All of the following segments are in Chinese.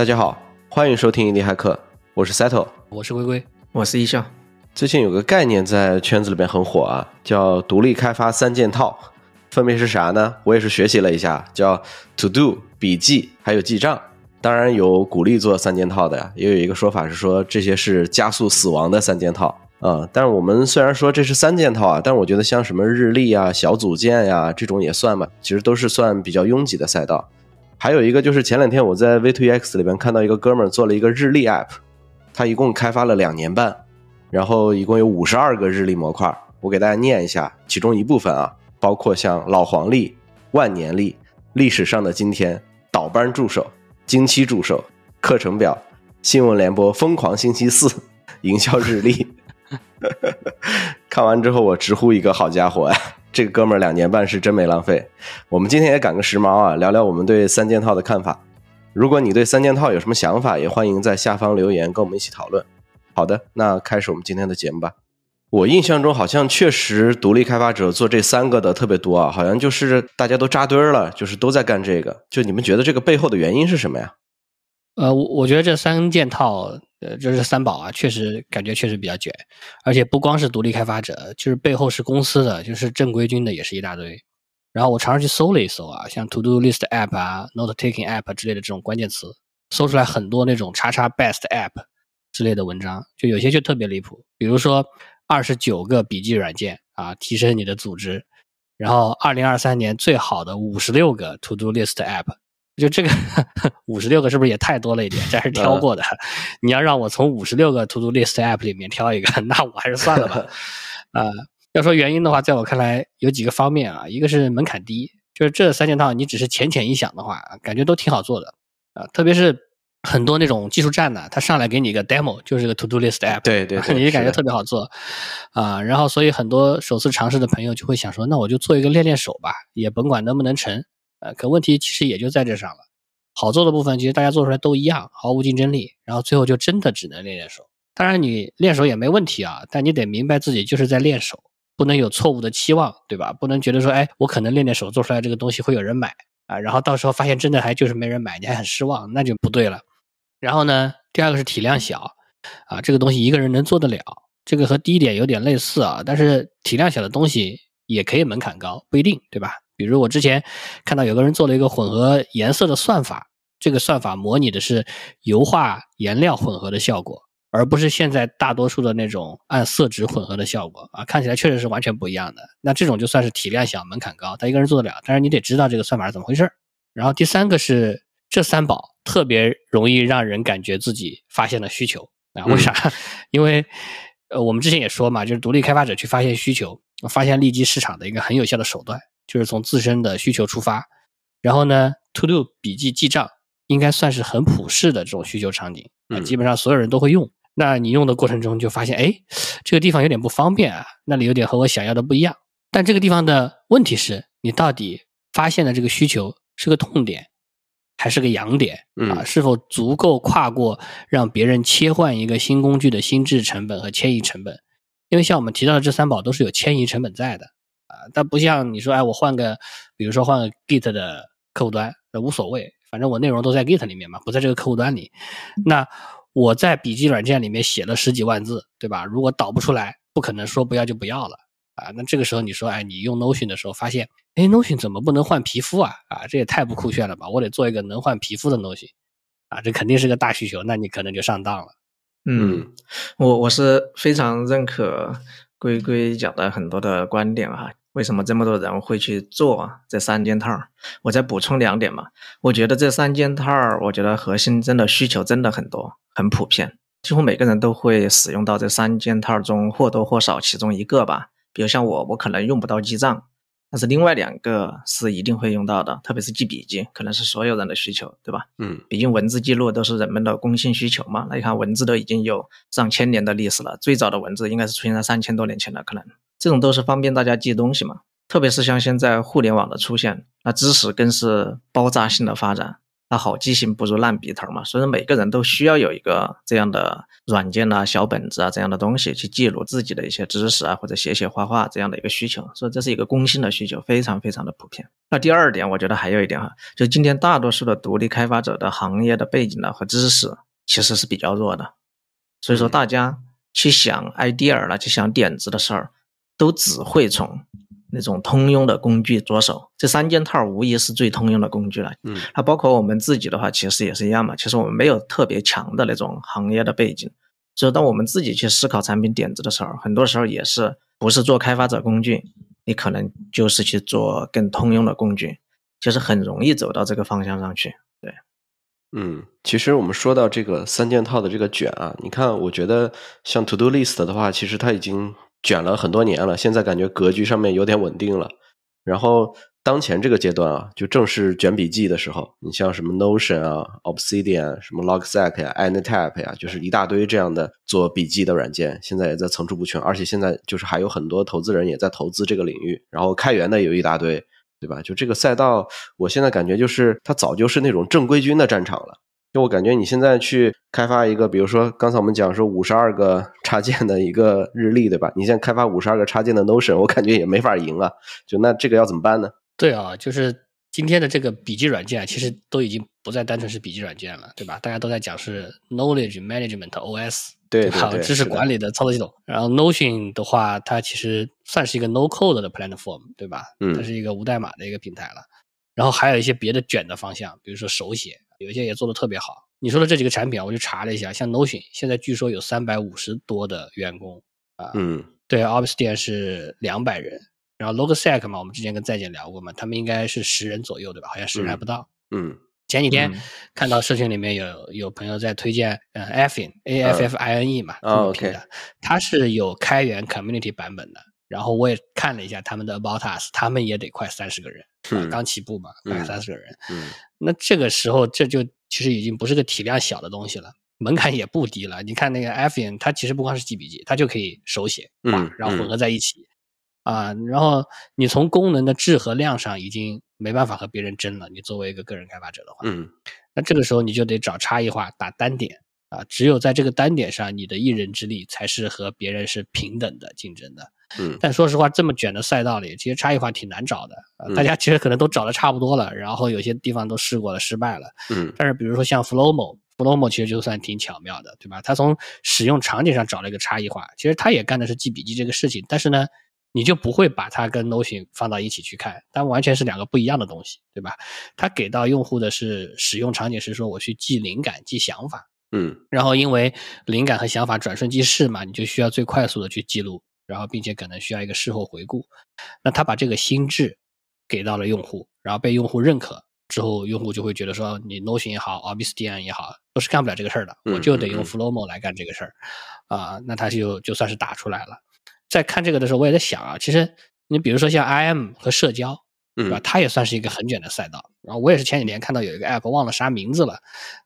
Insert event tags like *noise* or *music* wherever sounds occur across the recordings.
大家好，欢迎收听一地骇客，我是 Settle，我是龟龟，我是一笑。最近有个概念在圈子里面很火啊，叫独立开发三件套，分别是啥呢？我也是学习了一下，叫 To Do、笔记还有记账。当然有鼓励做三件套的呀，也有一个说法是说这些是加速死亡的三件套啊。但是我们虽然说这是三件套啊，但我觉得像什么日历啊、小组件呀这种也算吧，其实都是算比较拥挤的赛道。还有一个就是前两天我在 V2EX 里边看到一个哥们儿做了一个日历 App，他一共开发了两年半，然后一共有五十二个日历模块。我给大家念一下，其中一部分啊，包括像老黄历、万年历、历史上的今天、倒班助手、经期助手、课程表、新闻联播、疯狂星期四、*laughs* 营销日历。*laughs* 看完之后，我直呼一个好家伙呀！这个哥们儿两年半是真没浪费。我们今天也赶个时髦啊，聊聊我们对三件套的看法。如果你对三件套有什么想法，也欢迎在下方留言跟我们一起讨论。好的，那开始我们今天的节目吧。我印象中好像确实独立开发者做这三个的特别多啊，好像就是大家都扎堆儿了，就是都在干这个。就你们觉得这个背后的原因是什么呀？呃，我我觉得这三件套。呃，就是三宝啊，确实感觉确实比较卷，而且不光是独立开发者，就是背后是公司的，就是正规军的也是一大堆。然后我尝试去搜了一搜啊，像 To Do List App 啊、Note Taking App 之类的这种关键词，搜出来很多那种叉叉 Best App 之类的文章，就有些就特别离谱，比如说二十九个笔记软件啊，提升你的组织，然后二零二三年最好的五十六个 To Do List App。就这个五十六个是不是也太多了一点？这还是挑过的。你要让我从五十六个 To Do List App 里面挑一个，那我还是算了吧。*laughs* 啊，要说原因的话，在我看来有几个方面啊。一个是门槛低，就是这三件套你只是浅浅一想的话，感觉都挺好做的啊。特别是很多那种技术站呢，他上来给你一个 demo，就是个 To Do List App，对 *laughs* 对，你就感觉特别好做啊。然后所以很多首次尝试的朋友就会想说，那我就做一个练练手吧，也甭管能不能成。呃，可问题其实也就在这上了。好做的部分其实大家做出来都一样，毫无竞争力。然后最后就真的只能练练手。当然你练手也没问题啊，但你得明白自己就是在练手，不能有错误的期望，对吧？不能觉得说，哎，我可能练练手做出来这个东西会有人买啊，然后到时候发现真的还就是没人买，你还很失望，那就不对了。然后呢，第二个是体量小啊，这个东西一个人能做得了，这个和第一点有点类似啊，但是体量小的东西也可以门槛高，不一定，对吧？比如我之前看到有个人做了一个混合颜色的算法，这个算法模拟的是油画颜料混合的效果，而不是现在大多数的那种按色值混合的效果啊，看起来确实是完全不一样的。那这种就算是体量小、门槛高，他一个人做得了，但是你得知道这个算法是怎么回事然后第三个是这三宝特别容易让人感觉自己发现了需求啊？为啥？*laughs* 因为呃，我们之前也说嘛，就是独立开发者去发现需求、发现利基市场的一个很有效的手段。就是从自身的需求出发，然后呢，To Do 笔记记账应该算是很普适的这种需求场景啊，基本上所有人都会用。那你用的过程中就发现，哎，这个地方有点不方便啊，那里有点和我想要的不一样。但这个地方的问题是你到底发现的这个需求是个痛点还是个痒点啊？是否足够跨过让别人切换一个新工具的心智成本和迁移成本？因为像我们提到的这三宝都是有迁移成本在的。啊，但不像你说，哎，我换个，比如说换个 Git 的客户端，那无所谓，反正我内容都在 Git 里面嘛，不在这个客户端里。那我在笔记软件里面写了十几万字，对吧？如果导不出来，不可能说不要就不要了啊。那这个时候你说，哎，你用 Notion 的时候发现，哎，Notion 怎么不能换皮肤啊？啊，这也太不酷炫了吧！我得做一个能换皮肤的 Notion，啊，这肯定是个大需求，那你可能就上当了。嗯，我我是非常认可龟龟讲的很多的观点啊。为什么这么多人会去做这三件套？我再补充两点嘛。我觉得这三件套，我觉得核心真的需求真的很多，很普遍，几乎每个人都会使用到这三件套中或多或少其中一个吧。比如像我，我可能用不到记账，但是另外两个是一定会用到的，特别是记笔记，可能是所有人的需求，对吧？嗯，毕竟文字记录都是人们的公性需求嘛。那你看，文字都已经有上千年的历史了，最早的文字应该是出现在三千多年前的，可能。这种都是方便大家记东西嘛，特别是像现在互联网的出现，那知识更是爆炸性的发展。那好记性不如烂笔头嘛，所以说每个人都需要有一个这样的软件啊、小本子啊这样的东西去记录自己的一些知识啊，或者写写画画这样的一个需求，所以这是一个公性的需求，非常非常的普遍。那第二点，我觉得还有一点哈，就今天大多数的独立开发者的行业的背景呢和知识其实是比较弱的，所以说大家去想 idea 了，去想点子的事儿，都只会从。那种通用的工具着手，这三件套无疑是最通用的工具了。嗯，它包括我们自己的话，其实也是一样嘛。其实我们没有特别强的那种行业的背景，所以当我们自己去思考产品点子的时候，很多时候也是不是做开发者工具，你可能就是去做更通用的工具，就是很容易走到这个方向上去。对，嗯，其实我们说到这个三件套的这个卷啊，你看，我觉得像 To Do List 的话，其实它已经。卷了很多年了，现在感觉格局上面有点稳定了。然后当前这个阶段啊，就正是卷笔记的时候。你像什么 Notion 啊、Obsidian、什么 Logseq 呀、Anytap 呀，就是一大堆这样的做笔记的软件，现在也在层出不穷。而且现在就是还有很多投资人也在投资这个领域，然后开源的有一大堆，对吧？就这个赛道，我现在感觉就是它早就是那种正规军的战场了。就我感觉，你现在去开发一个，比如说刚才我们讲说五十二个插件的一个日历，对吧？你现在开发五十二个插件的 Notion，我感觉也没法赢啊。就那这个要怎么办呢？对啊，就是今天的这个笔记软件，其实都已经不再单纯是笔记软件了，对吧？大家都在讲是 Knowledge Management OS，对对对，知识管理的操作系统。然后 Notion 的话，它其实算是一个 No Code 的 Platform，对吧？嗯，它是一个无代码的一个平台了。然后还有一些别的卷的方向，比如说手写。有一些也做的特别好。你说的这几个产品啊，我就查了一下，像 Notion 现在据说有三百五十多的员工啊，嗯，对，Obsidian 是两百人，然后 Logsec 嘛，我们之前跟在建聊过嘛，他们应该是十人左右，对吧？好像十人还不到。嗯，前几天看到社群里面有有朋友在推荐，嗯，Affine，A F F I N E 嘛，这么拼的，它是有开源 Community 版本的。然后我也看了一下他们的 About Us，他们也得快三十个人，刚起步嘛，快三十个人。嗯，那这个时候这就其实已经不是个体量小的东西了，门槛也不低了。你看那个 f n 它其实不光是记笔记，它就可以手写，嗯，然后混合在一起，啊，然后你从功能的质和量上已经没办法和别人争了。你作为一个个人开发者的话，嗯，那这个时候你就得找差异化，打单点啊，只有在这个单点上，你的一人之力才是和别人是平等的竞争的。嗯，但说实话，这么卷的赛道里，其实差异化挺难找的。大家其实可能都找的差不多了，然后有些地方都试过了，失败了。嗯，但是比如说像 Flowmo，Flowmo 其实就算挺巧妙的，对吧？它从使用场景上找了一个差异化，其实它也干的是记笔记这个事情，但是呢，你就不会把它跟 Notion 放到一起去看，但完全是两个不一样的东西，对吧？它给到用户的是使用场景是说我去记灵感、记想法，嗯，然后因为灵感和想法转瞬即逝嘛，你就需要最快速的去记录。然后，并且可能需要一个事后回顾，那他把这个心智给到了用户，然后被用户认可之后，用户就会觉得说，你 Notion 也好，Obsidian 也好，都是干不了这个事儿的，我就得用 Flowmo 来干这个事儿，啊，那他就就算是打出来了。在看这个的时候，我也在想啊，其实你比如说像 IM 和社交，对吧？它也算是一个很卷的赛道。然后我也是前几年看到有一个 App，忘了啥名字了，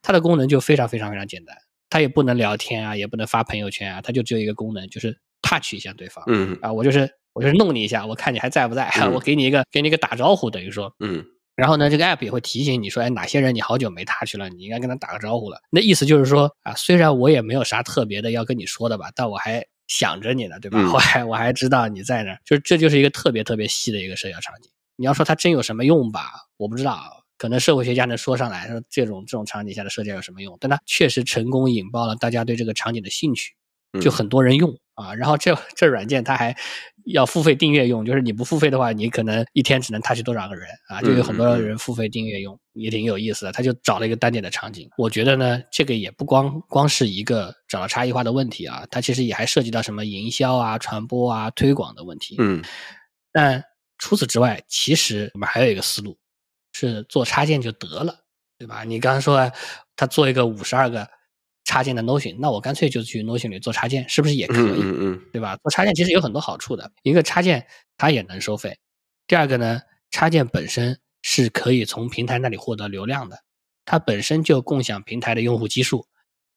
它的功能就非常非常非常简单，它也不能聊天啊，也不能发朋友圈啊，它就只有一个功能，就是。Touch 一下对方，嗯啊，我就是我就是弄你一下，我看你还在不在，我给你一个给你一个打招呼，等于说，嗯，然后呢，这个 app 也会提醒你说，哎，哪些人你好久没 touch 了，你应该跟他打个招呼了。那意思就是说啊，虽然我也没有啥特别的要跟你说的吧，但我还想着你呢，对吧？*laughs* 我还我还知道你在那儿，就是这就是一个特别特别细的一个社交场景。你要说它真有什么用吧，我不知道，可能社会学家能说上来说这种这种场景下的社交有什么用，但它确实成功引爆了大家对这个场景的兴趣。就很多人用啊，然后这这软件它还要付费订阅用，就是你不付费的话，你可能一天只能 touch 多少个人啊？就有很多人付费订阅用，也挺有意思的。他就找了一个单点的场景，我觉得呢，这个也不光光是一个找到差异化的问题啊，它其实也还涉及到什么营销啊、传播啊、推广的问题。嗯，但除此之外，其实我们还有一个思路，是做插件就得了，对吧？你刚刚说他做一个五十二个。插件的 Notion，那我干脆就去 Notion 里做插件，是不是也可以？嗯嗯，对吧？做插件其实有很多好处的。一个插件它也能收费，第二个呢，插件本身是可以从平台那里获得流量的，它本身就共享平台的用户基数。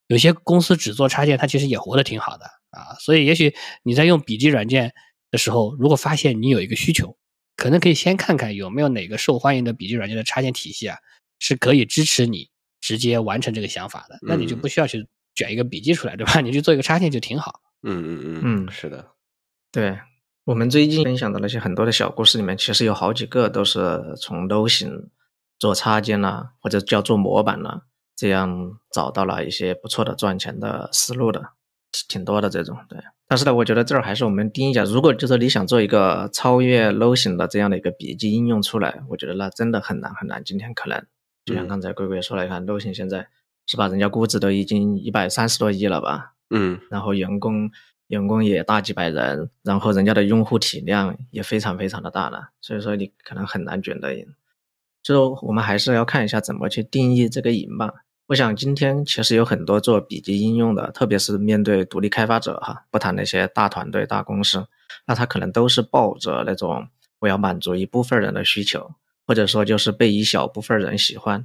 有些公司只做插件，它其实也活得挺好的啊。所以也许你在用笔记软件的时候，如果发现你有一个需求，可能可以先看看有没有哪个受欢迎的笔记软件的插件体系啊，是可以支持你直接完成这个想法的，那你就嗯不需要去卷一个笔记出来，对吧？你去做一个插件就挺好。嗯嗯嗯嗯是的，对我们最近分享的那些很多的小故事里面，其实有好几个都是从 Low 型做插件啦、或者叫做模板啦、这样找到了一些不错的赚钱的思路的，挺多的这种。对，但是呢，我觉得这儿还是我们定义一下，如果就是你想做一个超越 Low 型的这样的一个笔记应用出来，我觉得那真的很难很难。今天可能就像嗯刚才龟龟说来，看 Low 型现在是吧，人家估值都已经一百三十多亿了吧？嗯然后员工员工也大几百人，然后人家的用户体量也非常非常的大了，所以说你可能很难卷得赢。就我们还是要看一下怎么去定义这个赢吧。我想今天其实有很多做笔记应用的，特别是面对独立开发者哈，不谈那些大团队、大公司，那他可能都是抱着那种我要满足一部分人的需求，或者说就是被一小部分人喜欢，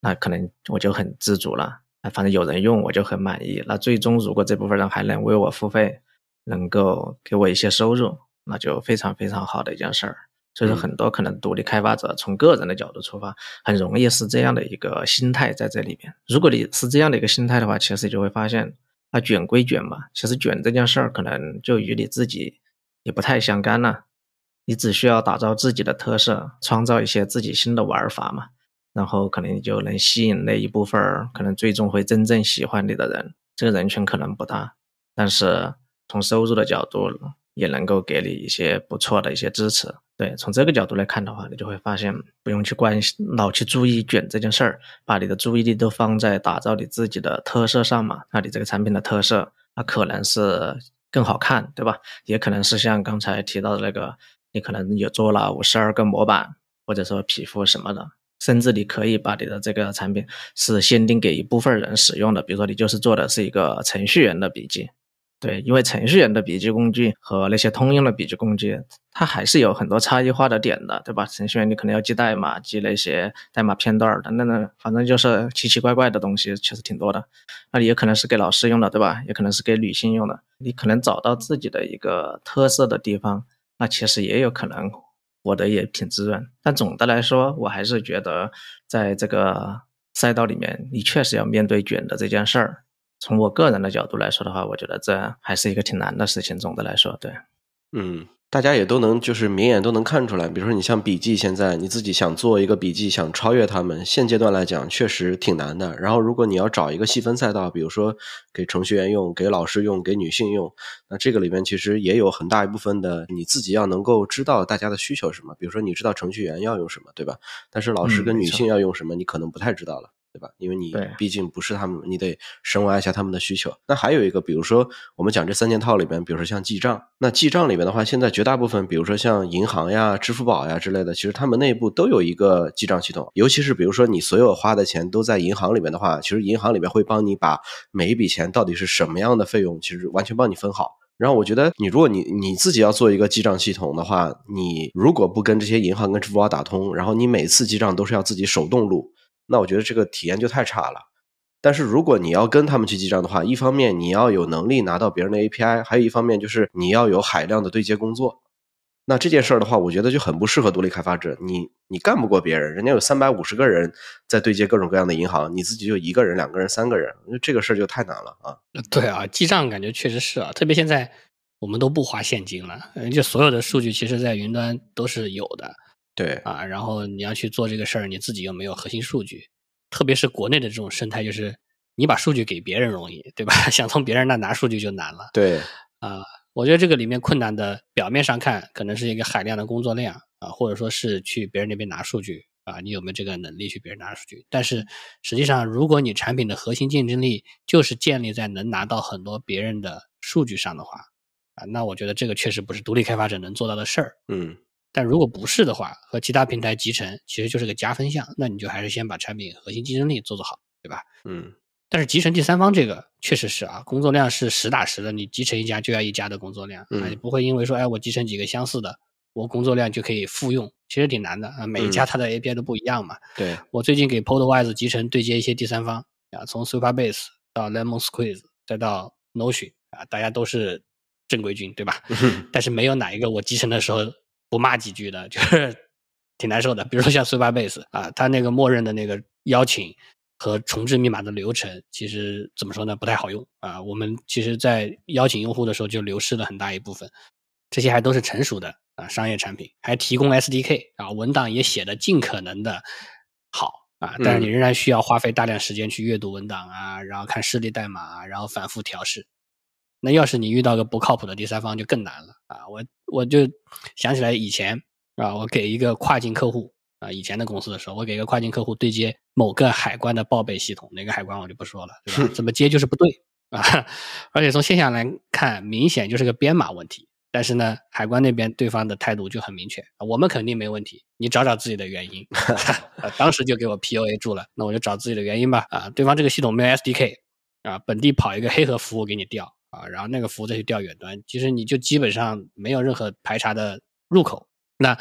那可能我就很知足了。啊，反正有人用我就很满意。那最终如果这部分人还能为我付费，能够给我一些收入，那就非常非常好的一件事儿。所以说，嗯很多可能独立开发者从个人的角度出发，很容易是这样的一个心态在这里面。如果你是这样的一个心态的话，其实你就会发现，那，卷归卷嘛，其实卷这件事儿可能就与你自己也不太相干了。你只需要打造自己的特色，创造一些自己新的玩法嘛。然后可能你就能吸引那一部分儿可能最终会真正喜欢你的人，这个人群可能不大，但是从收入的角度也能够给你一些不错的一些支持。对，从这个角度来看的话，你就会发现不用去关心老去注意卷这件事儿，把你的注意力都放在打造你自己的特色上嘛。那你这个产品的特色，那可能是更好看，对吧？也可能是像刚才提到的那个，你可能有做了五十二个模板，或者说皮肤什么的。甚至你可以把你的这个产品是限定给一部分人使用的，比如说你就是做的是一个程序员的笔记，对，因为程序员的笔记工具和那些通用的笔记工具，它还是有很多差异化的点的，对吧？程序员你可能要记代码，记那些代码片段等等的，反正就是奇奇怪怪的东西，其实挺多的。那你也可能是给老师用的，对吧？也可能是给女性用的，你可能找到自己的一个特色的地方，那其实也有可能。活得也挺滋润，但总的来说，我还是觉得在这个赛道里面，你确实要面对卷的这件事儿。从我个人的角度来说的话，我觉得这还是一个挺难的事情。总的来说，对，嗯，大家也都能就是明眼都能看出来，比如说你像笔记，现在你自己想做一个笔记，想超越他们，现阶段来讲确实挺难的。然后如果你要找一个细分赛道，比如说给程序员用、给老师用、给女性用，那这个里面其实也有很大一部分的你自己要能够知道大家的需求是什么。比如说你知道程序员要用什么，对吧？但是老师跟女性要用什么，你可能不太知道了。对吧？因为你毕竟不是他们，你得深挖一下他们的需求。那还有一个，比如说我们讲这三件套里边，比如说像记账，那记账里面的话，现在绝大部分，比如说像银行呀、支付宝呀之类的，其实他们内部都有一个记账系统。尤其是比如说你所有花的钱都在银行里面的话，其实银行里面会帮你把每一笔钱到底是什么样的费用，其实完全帮你分好。然后我觉得，你如果你你自己要做一个记账系统的话，你如果不跟这些银行跟支付宝打通，然后你每次记账都是要自己手动录。那我觉得这个体验就太差了。但是如果你要跟他们去记账的话，一方面你要有能力拿到别人的 API，还有一方面就是你要有海量的对接工作。那这件事儿的话，我觉得就很不适合独立开发者。你你干不过别人，人家有三百五十个人在对接各种各样的银行，你自己就一个人、两个人、三个人，这个事儿就太难了啊。对啊，记账感觉确实是啊，特别现在我们都不花现金了，就所有的数据其实在云端都是有的。对啊，然后你要去做这个事儿，你自己又没有核心数据，特别是国内的这种生态，就是你把数据给别人容易，对吧？*laughs* 想从别人那拿数据就难了。对，啊，我觉得这个里面困难的，表面上看可能是一个海量的工作量啊，或者说是去别人那边拿数据啊，你有没有这个能力去别人拿数据？但是实际上，如果你产品的核心竞争力就是建立在能拿到很多别人的数据上的话，啊，那我觉得这个确实不是独立开发者能做到的事儿。嗯。但如果不是的话，和其他平台集成其实就是个加分项，那你就还是先把产品核心竞争力做做好，对吧？嗯，但是集成第三方这个确实是啊，工作量是实打实的，你集成一家就要一家的工作量，嗯啊，你不会因为说，哎，我集成几个相似的，我工作量就可以复用，其实挺难的啊，每一家嗯它的 API 都不一样嘛。对，我最近给 Podwise 集成对接一些第三方啊，从 Superbase 到 Lemon Squeeze 再到 Notion 啊，大家都是正规军，对吧？*laughs* 但是没有哪一个我集成的时候不骂几句的，*laughs* 就是挺难受的。比如说像 Supabase 啊，它那个默认的那个邀请和重置密码的流程，其实怎么说呢，不太好用啊。我们其实，在邀请用户的时候就流失了很大一部分。这些还都是成熟的啊商业产品，还提供 SDK 啊，文档也写的尽可能的好啊，但是你仍然需要花费大量时间去阅读文档啊，然后看示例代码，然后反复调试。那要是你遇到个不靠谱的第三方，就更难了啊！我我就想起来以前啊，我给一个跨境客户啊，以前的公司的时候，我给一个跨境客户对接某个海关的报备系统，哪个海关我就不说了，对吧？*laughs* 怎么接就是不对啊！而且从现象来看，明显就是个编码问题。但是呢，海关那边对方的态度就很明确，我们肯定没问题，你找找自己的原因。*laughs* 当时就给我 P U A 住了，那我就找自己的原因吧。啊，对方这个系统没有 S D K，啊，本地跑一个黑盒服务给你调，啊，然后那个服务再去调远端，其实你就基本上没有任何排查的入口。那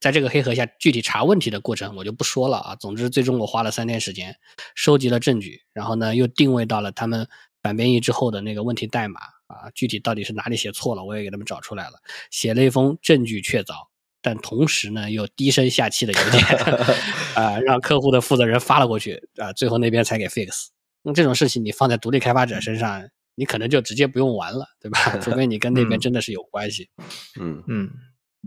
在这个黑盒下具体查问题的过程我就不说了啊。总之，最终我花了三天时间收集了证据，然后呢又定位到了他们反编译之后的那个问题代码。啊，具体到底是哪里写错了，我也给他们找出来了，写了一封证据确凿，但同时呢又低声下气的邮件，*laughs* 啊，让客户的负责人发了过去，啊，最后那边才给 fix。那这种事情你放在独立开发者身上，你可能就直接不用玩了，对吧？*laughs* 除非你跟那边真的是有关系。嗯嗯，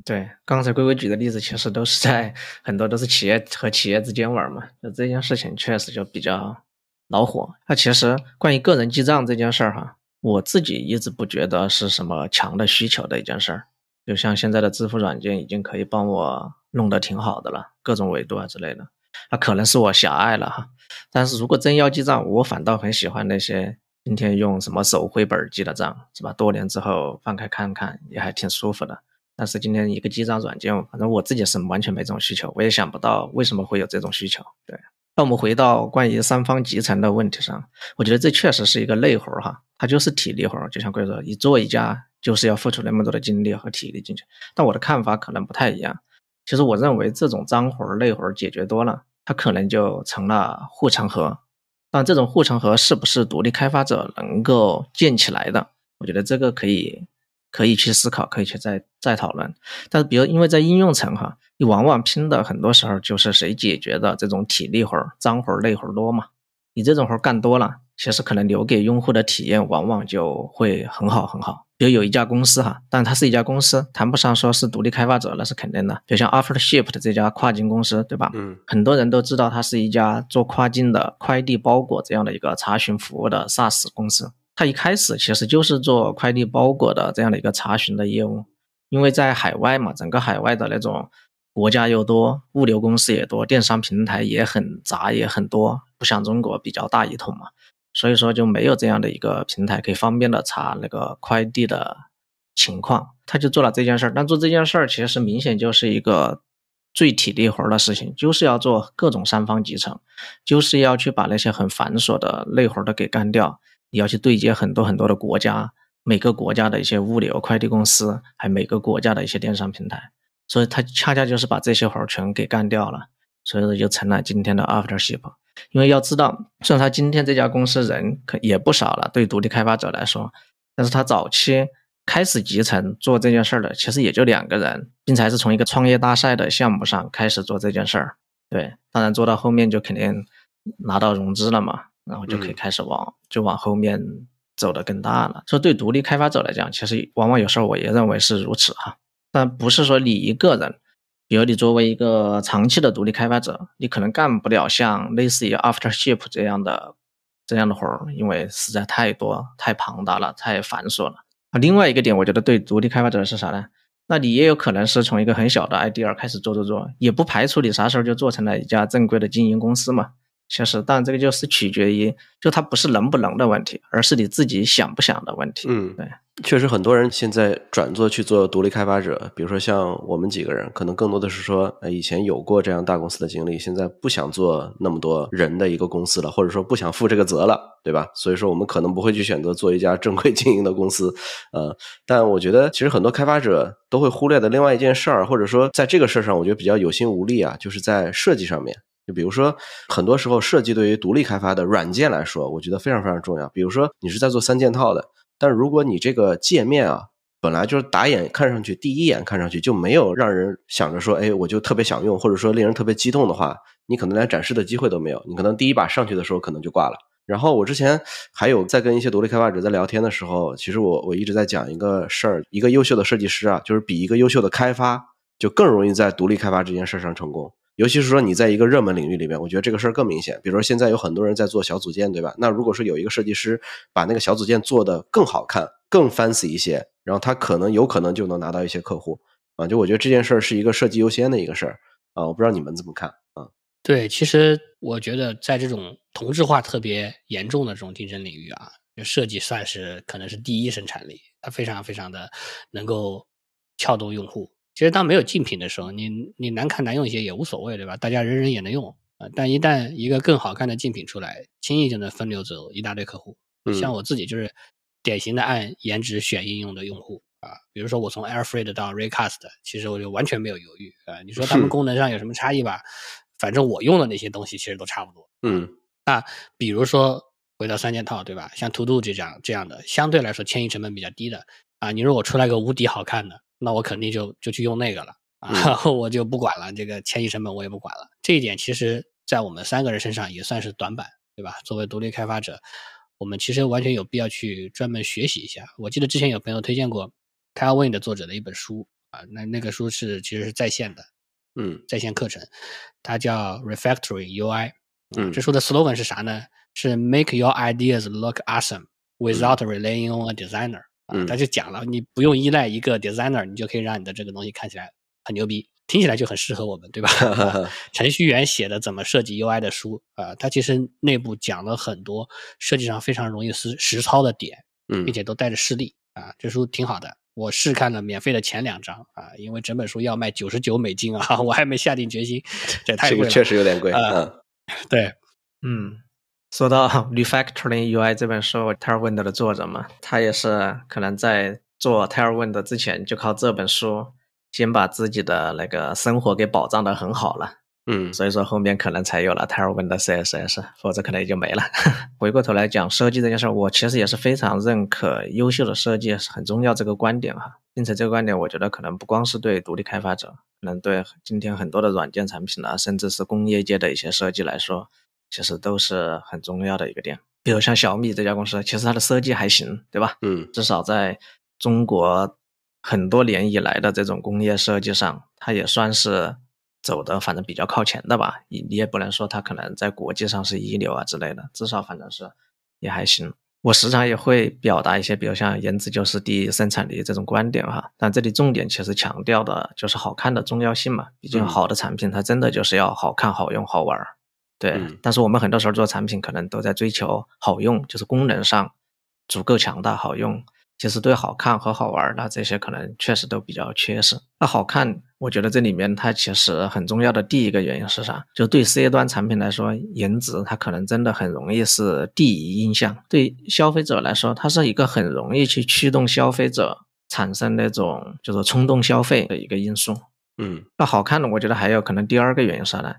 对，刚才龟龟举的例子其实都是在很多都是企业和企业之间玩嘛，那这件事情确实就比较恼火。那其实关于个人记账这件事儿哈。我自己一直不觉得是什么强的需求的一件事儿，就像现在的支付软件已经可以帮我弄得挺好的了，各种维度啊之类的，那可能是我狭隘了哈。但是如果真要记账，我反倒很喜欢那些今天用什么手绘本记的账，是吧？多年之后翻开看看也还挺舒服的。但是今天一个记账软件，反正我自己是完全没这种需求，我也想不到为什么会有这种需求。对。那我们回到关于三方集成的问题上，我觉得这确实是一个累活儿哈，它就是体力活儿。就像贵说，你做一家就是要付出那么多的精力和体力进去。但我的看法可能不太一样。其实我认为这种脏活儿累活儿解决多了，它可能就成了护城河。但这种护城河是不是独立开发者能够建起来的？我觉得这个可以。可以去思考，可以去再再讨论。但是，比如因为在应用层哈，你往往拼的很多时候就是谁解决的这种体力活儿、脏活儿、累活儿多嘛。你这种活儿干多了，其实可能留给用户的体验往往就会很好很好。比如有一家公司哈，但它是一家公司，谈不上说是独立开发者，那是肯定的。就像 Aftership 的这家跨境公司，对吧？嗯，很多人都知道它是一家做跨境的快递包裹这样的一个查询服务的 SaaS 公司。它一开始其实就是做快递包裹的这样的一个查询的业务，因为在海外嘛，整个海外的那种国家又多，物流公司也多，电商平台也很杂也很多，不像中国比较大一统嘛，所以说就没有这样的一个平台可以方便的查那个快递的情况，他就做了这件事儿。但做这件事儿其实明显就是一个最体力活的事情，就是要做各种三方集成，就是要去把那些很繁琐的累活儿都给干掉。你要去对接很多很多的国家，每个国家的一些物流快递公司，还每个国家的一些电商平台，所以它恰恰就是把这些活儿全给干掉了，所以说就成了今天的 Aftership。因为要知道，虽然他今天这家公司人可也不少了，对独立开发者来说，但是他早期开始集成做这件事儿的，其实也就两个人，并且还是从一个创业大赛的项目上开始做这件事儿。对，当然做到后面就肯定拿到融资了嘛。然后就可以开始往就往后面走的更大了。所以对独立开发者来讲，其实往往有时候我也认为是如此哈。但不是说你一个人，比如你作为一个长期的独立开发者，你可能干不了像类似于 Aftership 这样的这样的活儿，因为实在太多、太庞大了、太繁琐了。另外一个点，我觉得对独立开发者是啥呢？那你也有可能是从一个很小的 idea 开始做做做，也不排除你啥时候就做成了一家正规的经营公司嘛。确实，但这个就是取决于，就它不是能不能的问题，而是你自己想不想的问题。嗯，对，确实很多人现在转做去做独立开发者，比如说像我们几个人，可能更多的是说，呃，以前有过这样大公司的经历，现在不想做那么多人的一个公司了，或者说不想负这个责了，对吧？所以说我们可能不会去选择做一家正规 *laughs* 经营的公司。呃，但我觉得其实很多开发者都会忽略的另外一件事儿，或者说在这个事儿上，我觉得比较有心无力啊，就是在设计上面。就比如说，很多时候设计对于独立开发的软件来说，我觉得非常非常重要。比如说，你是在做三件套的，但如果你这个界面啊，本来就是打眼看上去，第一眼看上去就没有让人想着说，哎，我就特别想用，或者说令人特别激动的话，你可能连展示的机会都没有，你可能第一把上去的时候可能就挂了。然后我之前还有在跟一些独立开发者在聊天的时候，其实我我一直在讲一个事儿，一个优秀的设计师啊，就是比一个优秀的开发就更容易在独立开发这件事上成功。尤其是说你在一个热门领域里面，我觉得这个事儿更明显。比如说现在有很多人在做小组件，对吧？那如果说有一个设计师把那个小组件做得更好看、更 fancy 一些，然后他可能有可能就能拿到一些客户啊。就我觉得这件事儿是一个设计优先的一个事儿啊。我不知道你们怎么看啊？对，其实我觉得在这种同质化特别严重的这种竞争领域啊，就设计算是可能是第一生产力，它非常非常的能够撬动用户。其实当没有竞品的时候，你你难看难用一些也无所谓，对吧？大家人人也能用啊。但一旦一个更好看的竞品出来，轻易就能分流走一大堆客户。像我自己就是典型的按颜值选应用的用户啊。比如说我从 Airfree 到 Raycast，其实我就完全没有犹豫啊。你说他们功能上有什么差异吧？反正我用的那些东西其实都差不多。嗯。那比如说回到三件套，对吧？像 To Do 这样这样的，相对来说迁移成本比较低的啊。你如果出来个无敌好看的。那我肯定就就去用那个了啊，*laughs* 我就不管了，这个迁移成本我也不管了。这一点其实，在我们三个人身上也算是短板，对吧？作为独立开发者，我们其实完全有必要去专门学习一下。我记得之前有朋友推荐过 k y l Win 的作者的一本书啊，那那个书是其实是在线的，嗯，在线课程，它叫 Refactoring UI。嗯，这书的 slogan 是啥呢？是 Make your ideas look awesome without relying on a designer。啊，他就讲了，你不用依赖一个 designer，你就可以让你的这个东西看起来很牛逼，听起来就很适合我们，对吧？*laughs* 程序员写的怎么设计 UI 的书啊，它其实内部讲了很多设计上非常容易实实操的点，嗯并且都带着示例啊。这书挺好的，我试看了免费的前两章啊，因为整本书要卖九十九美金啊，*laughs* 我还没下定决心，这太贵了，确实有点贵啊。对，嗯。说到 Refactoring UI 这本书 t a r w i n d 的作者嘛，他也是可能在做 t a r w i n d 之前，就靠这本书先把自己的那个生活给保障的很好了。嗯，所以说后面可能才有了 t a r w i n d CSS，否则可能也就没了。*laughs* 回过头来讲设计这件事，我其实也是非常认可优秀的设计是很重要这个观点哈，并且这个观点我觉得可能不光是对独立开发者，可能对今天很多的软件产品啊，甚至是工业界的一些设计来说。其实都是很重要的一个点，比如像小米这家公司，其实它的设计还行，对吧？嗯，至少在中国很多年以来的这种工业设计上，它也算是走的反正比较靠前的吧。你你也不能说它可能在国际上是一流啊之类的，至少反正是也还行。我时常也会表达一些，比如像颜值就是第一生产力这种观点哈，但这里重点其实强调的就是好看的重要性嘛。毕竟好的产品它真的就是要好看、好用、好玩。对，但是我们很多时候做产品，可能都在追求好用，就是功能上足够强大、好用。其实对好看和好玩那这些可能确实都比较缺失。那好看，我觉得这里面它其实很重要的第一个原因是啥？就对 C 端产品来说，颜值它可能真的很容易是第一印象。对消费者来说，它是一个很容易去驱动消费者产生那种就是冲动消费的一个因素。嗯，那好看的，我觉得还有可能第二个原因是啥呢？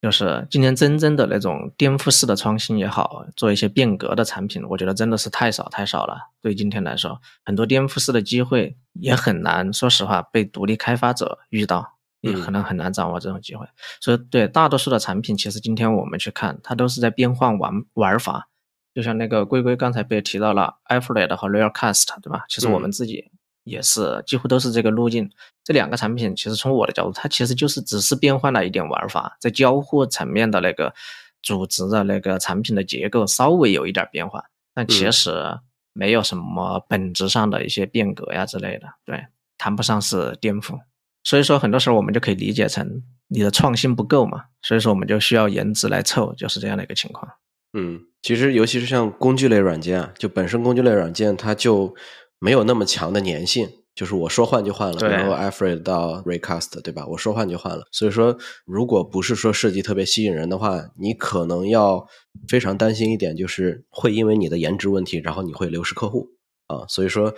就是今天真正的那种颠覆式的创新也好，做一些变革的产品，我觉得真的是太少太少了。对今天来说，很多颠覆式的机会也很难，说实话被独立开发者遇到，也可能很难掌握这种机会。所以，对大多数的产品，其实今天我们去看，它都是在变换玩玩法。就像那个龟龟刚才被提到了 a f r l e t 和 Realcast，对吧？其实我们自己。也是几乎都是这个路径，这两个产品其实从我的角度，它其实就是只是变换了一点玩法，在交互层面的那个组织的那个产品的结构稍微有一点变化，但其实没有什么本质上的一些变革呀之类的，对，谈不上是颠覆。所以说很多时候我们就可以理解成你的创新不够嘛，所以说我们就需要颜值来凑，就是这样的一个情况。嗯，其实尤其是像工具类软件啊，就本身工具类软件它就。没有那么强的粘性，就是我说换就换了，比如 a f r e d 到 Recast，对吧？我说换就换了。所以说，如果不是说设计特别吸引人的话，你可能要非常担心一点，就是会因为你的颜值问题，然后你会流失客户啊。所以说，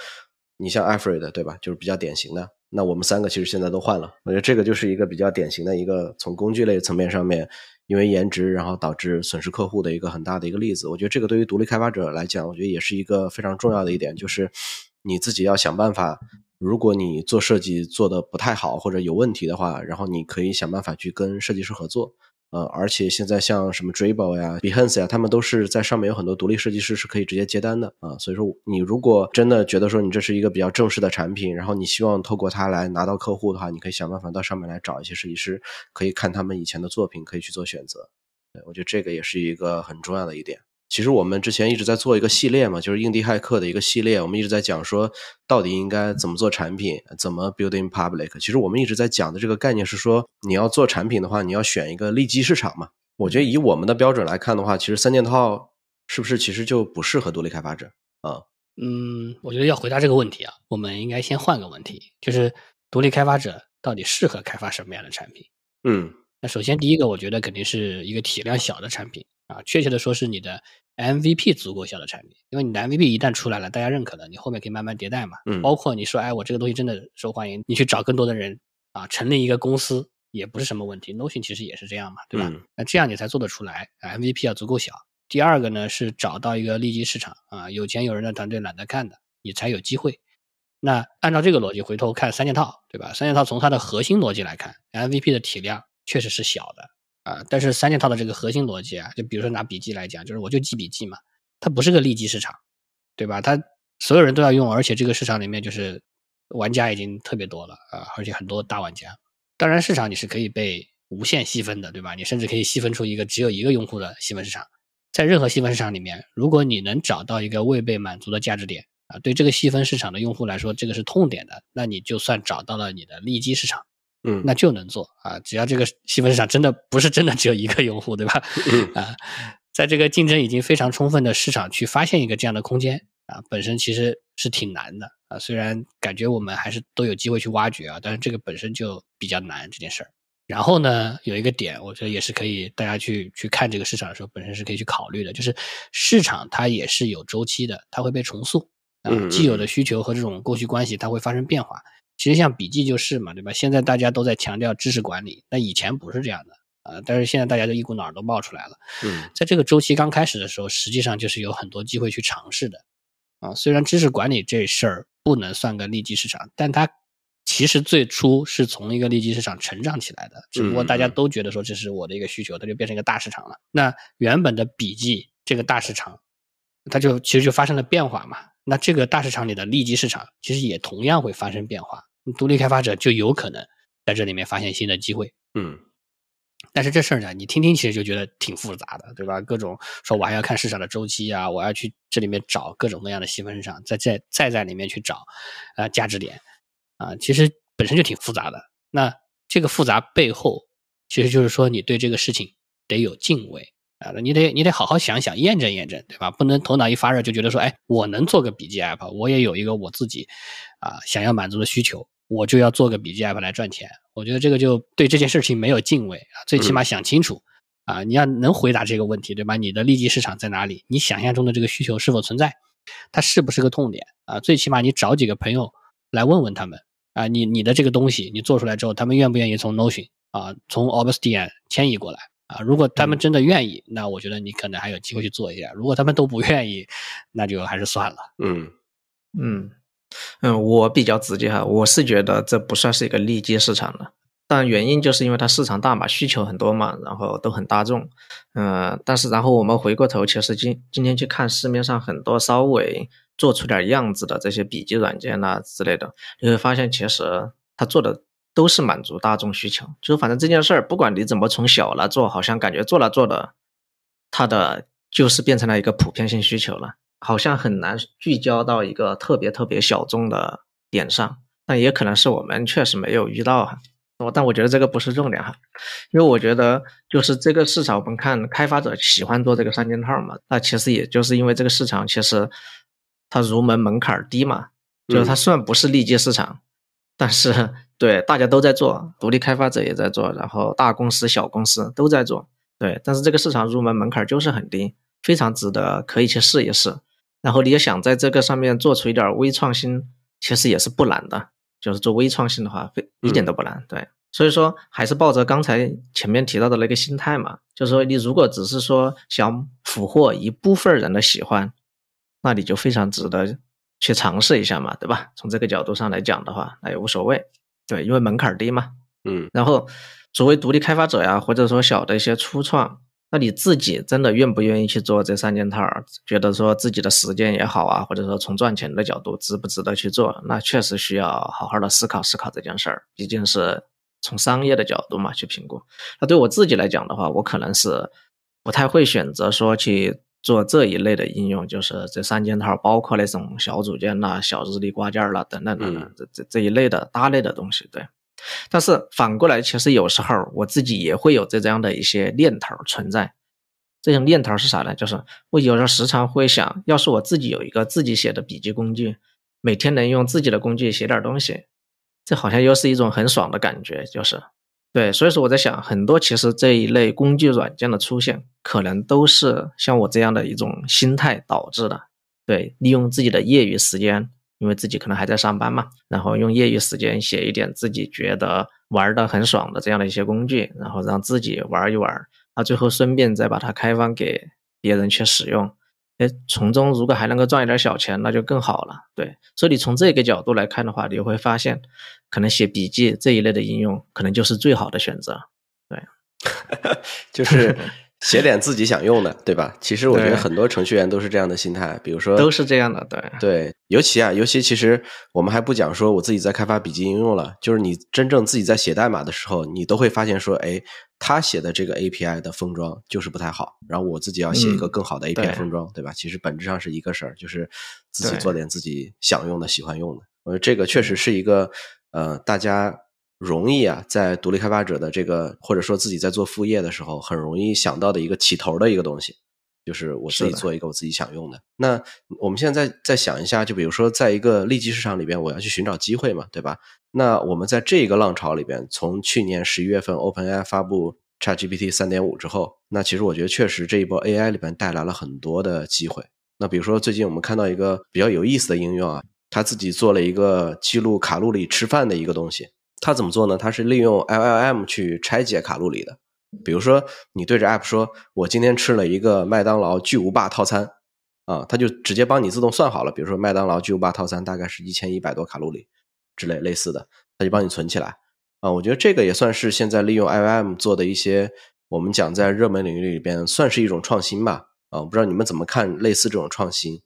你像 a f r e d 对吧？就是比较典型的。那我们三个其实现在都换了，我觉得这个就是一个比较典型的一个从工具类层面上面，因为颜值然后导致损失客户的一个很大的一个例子。我觉得这个对于独立开发者来讲，我觉得也是一个非常重要的一点，就是。你自己要想办法，如果你做设计做的不太好或者有问题的话，然后你可以想办法去跟设计师合作呃，而且现在像什么 Dribble 呀、Behance 呀，他们都是在上面有很多独立设计师是可以直接接单的啊。所以说，你如果真的觉得说你这是一个比较正式的产品，然后你希望透过它来拿到客户的话，你可以想办法到上面来找一些设计师，可以看他们以前的作品，可以去做选择。对我觉得这个也是一个很重要的一点。其实我们之前一直在做一个系列嘛，就是硬地骇客的一个系列。我们一直在讲说，到底应该怎么做产品，怎么 building public。其实我们一直在讲的这个概念是说，你要做产品的话，你要选一个利基市场嘛。我觉得以我们的标准来看的话，其实三件套是不是其实就不适合独立开发者啊？嗯，我觉得要回答这个问题啊，我们应该先换个问题，就是独立开发者到底适合开发什么样的产品？嗯，那首先第一个，我觉得肯定是一个体量小的产品啊，确切的说是你的。MVP 足够小的产品，因为你的 MVP 一旦出来了，大家认可了，你后面可以慢慢迭代嘛。嗯，包括你说，哎，我这个东西真的受欢迎，你去找更多的人啊，成立一个公司也不是什么问题。Notion 其实也是这样嘛，对吧？那这样你才做得出来，MVP 要足够小。第二个呢是找到一个利基市场啊，有钱有人的团队懒得看的，你才有机会。那按照这个逻辑回头看三件套，对吧？三件套从它的核心逻辑来看，MVP 的体量确实是小的。啊，但是三件套的这个核心逻辑啊，就比如说拿笔记来讲，就是我就记笔记嘛，它不是个利基市场，对吧？它所有人都要用，而且这个市场里面就是玩家已经特别多了啊，而且很多大玩家。当然，市场你是可以被无限细分的，对吧？你甚至可以细分出一个只有一个用户的细分市场。在任何细分市场里面，如果你能找到一个未被满足的价值点啊，对这个细分市场的用户来说，这个是痛点的，那你就算找到了你的利基市场。嗯，那就能做啊！只要这个细分市场真的不是真的只有一个用户，对吧？*laughs* 啊，在这个竞争已经非常充分的市场去发现一个这样的空间啊，本身其实是挺难的啊。虽然感觉我们还是都有机会去挖掘啊，但是这个本身就比较难这件事儿。然后呢，有一个点，我觉得也是可以大家去去看这个市场的时候，本身是可以去考虑的，就是市场它也是有周期的，它会被重塑啊，既有的需求和这种供需关系它会发生变化。其实像笔记就是嘛，对吧？现在大家都在强调知识管理，那以前不是这样的啊。但是现在大家就一股脑儿都冒出来了。嗯，在这个周期刚开始的时候，实际上就是有很多机会去尝试的啊。虽然知识管理这事儿不能算个利基市场，但它其实最初是从一个利基市场成长起来的。只不过大家都觉得说这是我的一个需求，它就变成一个大市场了。那原本的笔记这个大市场，它就其实就发生了变化嘛。那这个大市场里的利基市场，其实也同样会发生变化。独立开发者就有可能在这里面发现新的机会。嗯，但是这事儿呢，你听听其实就觉得挺复杂的，对吧？各种说我还要看市场的周期啊，我要去这里面找各种各样的细分市场，再再再在里面去找啊价值点啊，其实本身就挺复杂的。那这个复杂背后，其实就是说你对这个事情得有敬畏。啊，你得你得好好想想，验证验证，对吧？不能头脑一发热就觉得说，哎，我能做个笔记 app，我也有一个我自己啊想要满足的需求，我就要做个笔记 app 来赚钱。我觉得这个就对这件事情没有敬畏啊，最起码想清楚啊，你要能回答这个问题，对吧？你的利基市场在哪里？你想象中的这个需求是否存在？它是不是个痛点啊？最起码你找几个朋友来问问他们啊，你你的这个东西你做出来之后，他们愿不愿意从 Notion 啊，从 Obsidian 迁移过来？啊，如果他们真的愿意，那我觉得你可能还有机会去做一下。如果他们都不愿意，那就还是算了。嗯嗯嗯，我比较直接哈，我是觉得这不算是一个利基市场了，但原因就是因为它市场大嘛，需求很多嘛，然后都很大众。嗯，但是然后我们回过头，其实今今天去看市面上很多稍微做出点样子的这些笔记软件呐之类的，你会发现其实它做的。都是满足大众需求，就是反正这件事儿，不管你怎么从小了做，好像感觉做了做的，它的就是变成了一个普遍性需求了，好像很难聚焦到一个特别特别小众的点上。但也可能是我们确实没有遇到哈，我但我觉得这个不是重点哈，因为我觉得就是这个市场，我们看开发者喜欢做这个三件套嘛，那其实也就是因为这个市场其实它入门门槛低嘛，就是它虽然不是利基市场。但是，对大家都在做，独立开发者也在做，然后大公司、小公司都在做，对。但是这个市场入门门槛就是很低，非常值得可以去试一试。然后你也想在这个上面做出一点微创新，其实也是不难的。就是做微创新的话，非一点都不难。对，所以说还是抱着刚才前面提到的那个心态嘛，就是说你如果只是说想俘获一部分人的喜欢，那你就非常值得。去尝试一下嘛，对吧？从这个角度上来讲的话，那也无所谓，对，因为门槛低嘛。嗯，然后作为独立开发者呀，或者说小的一些初创，那你自己真的愿不愿意去做这三件套？觉得说自己的时间也好啊，或者说从赚钱的角度值不值得去做？那确实需要好好的思考思考这件事儿。毕竟是从商业的角度嘛去评估。那对我自己来讲的话，我可能是不太会选择说去。做这一类的应用，就是这三件套，包括那种小组件啦、小日历挂件啦等等等等，这这这一类的大类的东西，对。但是反过来，其实有时候我自己也会有这样的一些念头存在。这种念头是啥呢？就是我有时候时常会想，要是我自己有一个自己写的笔记工具，每天能用自己的工具写点东西，这好像又是一种很爽的感觉，就是。对，所以说我在想，很多其实这一类工具软件的出现，可能都是像我这样的一种心态导致的。对，利用自己的业余时间，因为自己可能还在上班嘛，然后用业余时间写一点自己觉得玩的很爽的这样的一些工具，然后让自己玩一玩，啊，最后顺便再把它开放给别人去使用。哎，从中如果还能够赚一点小钱，那就更好了。对，所以你从这个角度来看的话，你会发现，可能写笔记这一类的应用，可能就是最好的选择。对，*laughs* 就是写点自己想用的，对吧？其实我觉得很多程序员都是这样的心态，比如说都是这样的，对对。尤其啊，尤其其实我们还不讲说我自己在开发笔记应用了，就是你真正自己在写代码的时候，你都会发现说，哎。他写的这个 API 的封装就是不太好，然后我自己要写一个更好的 API 封装，对吧？其实本质上是一个事儿，就是自己做点自己想用的、喜欢用的。我觉得这个确实是一个呃，大家容易啊，在独立开发者的这个或者说自己在做副业的时候，很容易想到的一个起头的一个东西，就是我自己做一个我自己想用的。那我们现在再再想一下，就比如说在一个利基市场里边，我要去寻找机会嘛，对吧？那我们在这个浪潮里边，从去年十一月份 OpenAI 发布 ChatGPT 三点五之后，那其实我觉得确实这一波 AI 里边带来了很多的机会。那比如说最近我们看到一个比较有意思的应用啊，他自己做了一个记录卡路里吃饭的一个东西。他怎么做呢？他是利用 LLM 去拆解卡路里的。比如说你对着 App 说：“我今天吃了一个麦当劳巨无霸套餐。”啊，他就直接帮你自动算好了。比如说麦当劳巨无霸套餐大概是一千一百多卡路里。之类类似的，他就帮你存起来啊。我觉得这个也算是现在利用 LLM 做的一些，我们讲在热门领域里边算是一种创新吧。啊，不知道你们怎么看类似这种创新？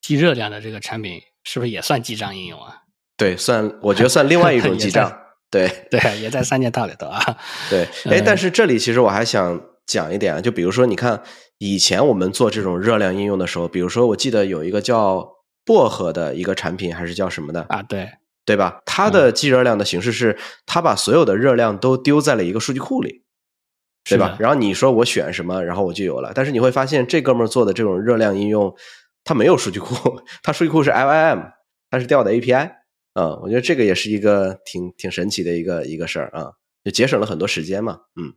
记热量的这个产品是不是也算记账应用啊？对，算，我觉得算另外一种记账。*laughs* 对对，也在三件套里头啊。*laughs* 对，哎，但是这里其实我还想讲一点，就比如说，你看以前我们做这种热量应用的时候，比如说我记得有一个叫薄荷的一个产品，还是叫什么的啊？对。对吧？它的计热量的形式是，它把所有的热量都丢在了一个数据库里，对吧？然后你说我选什么，然后我就有了。但是你会发现，这哥们儿做的这种热量应用，它没有数据库，*laughs* 它数据库是 LIM，它是调的 API。嗯，我觉得这个也是一个挺挺神奇的一个一个事儿啊，就节省了很多时间嘛。嗯。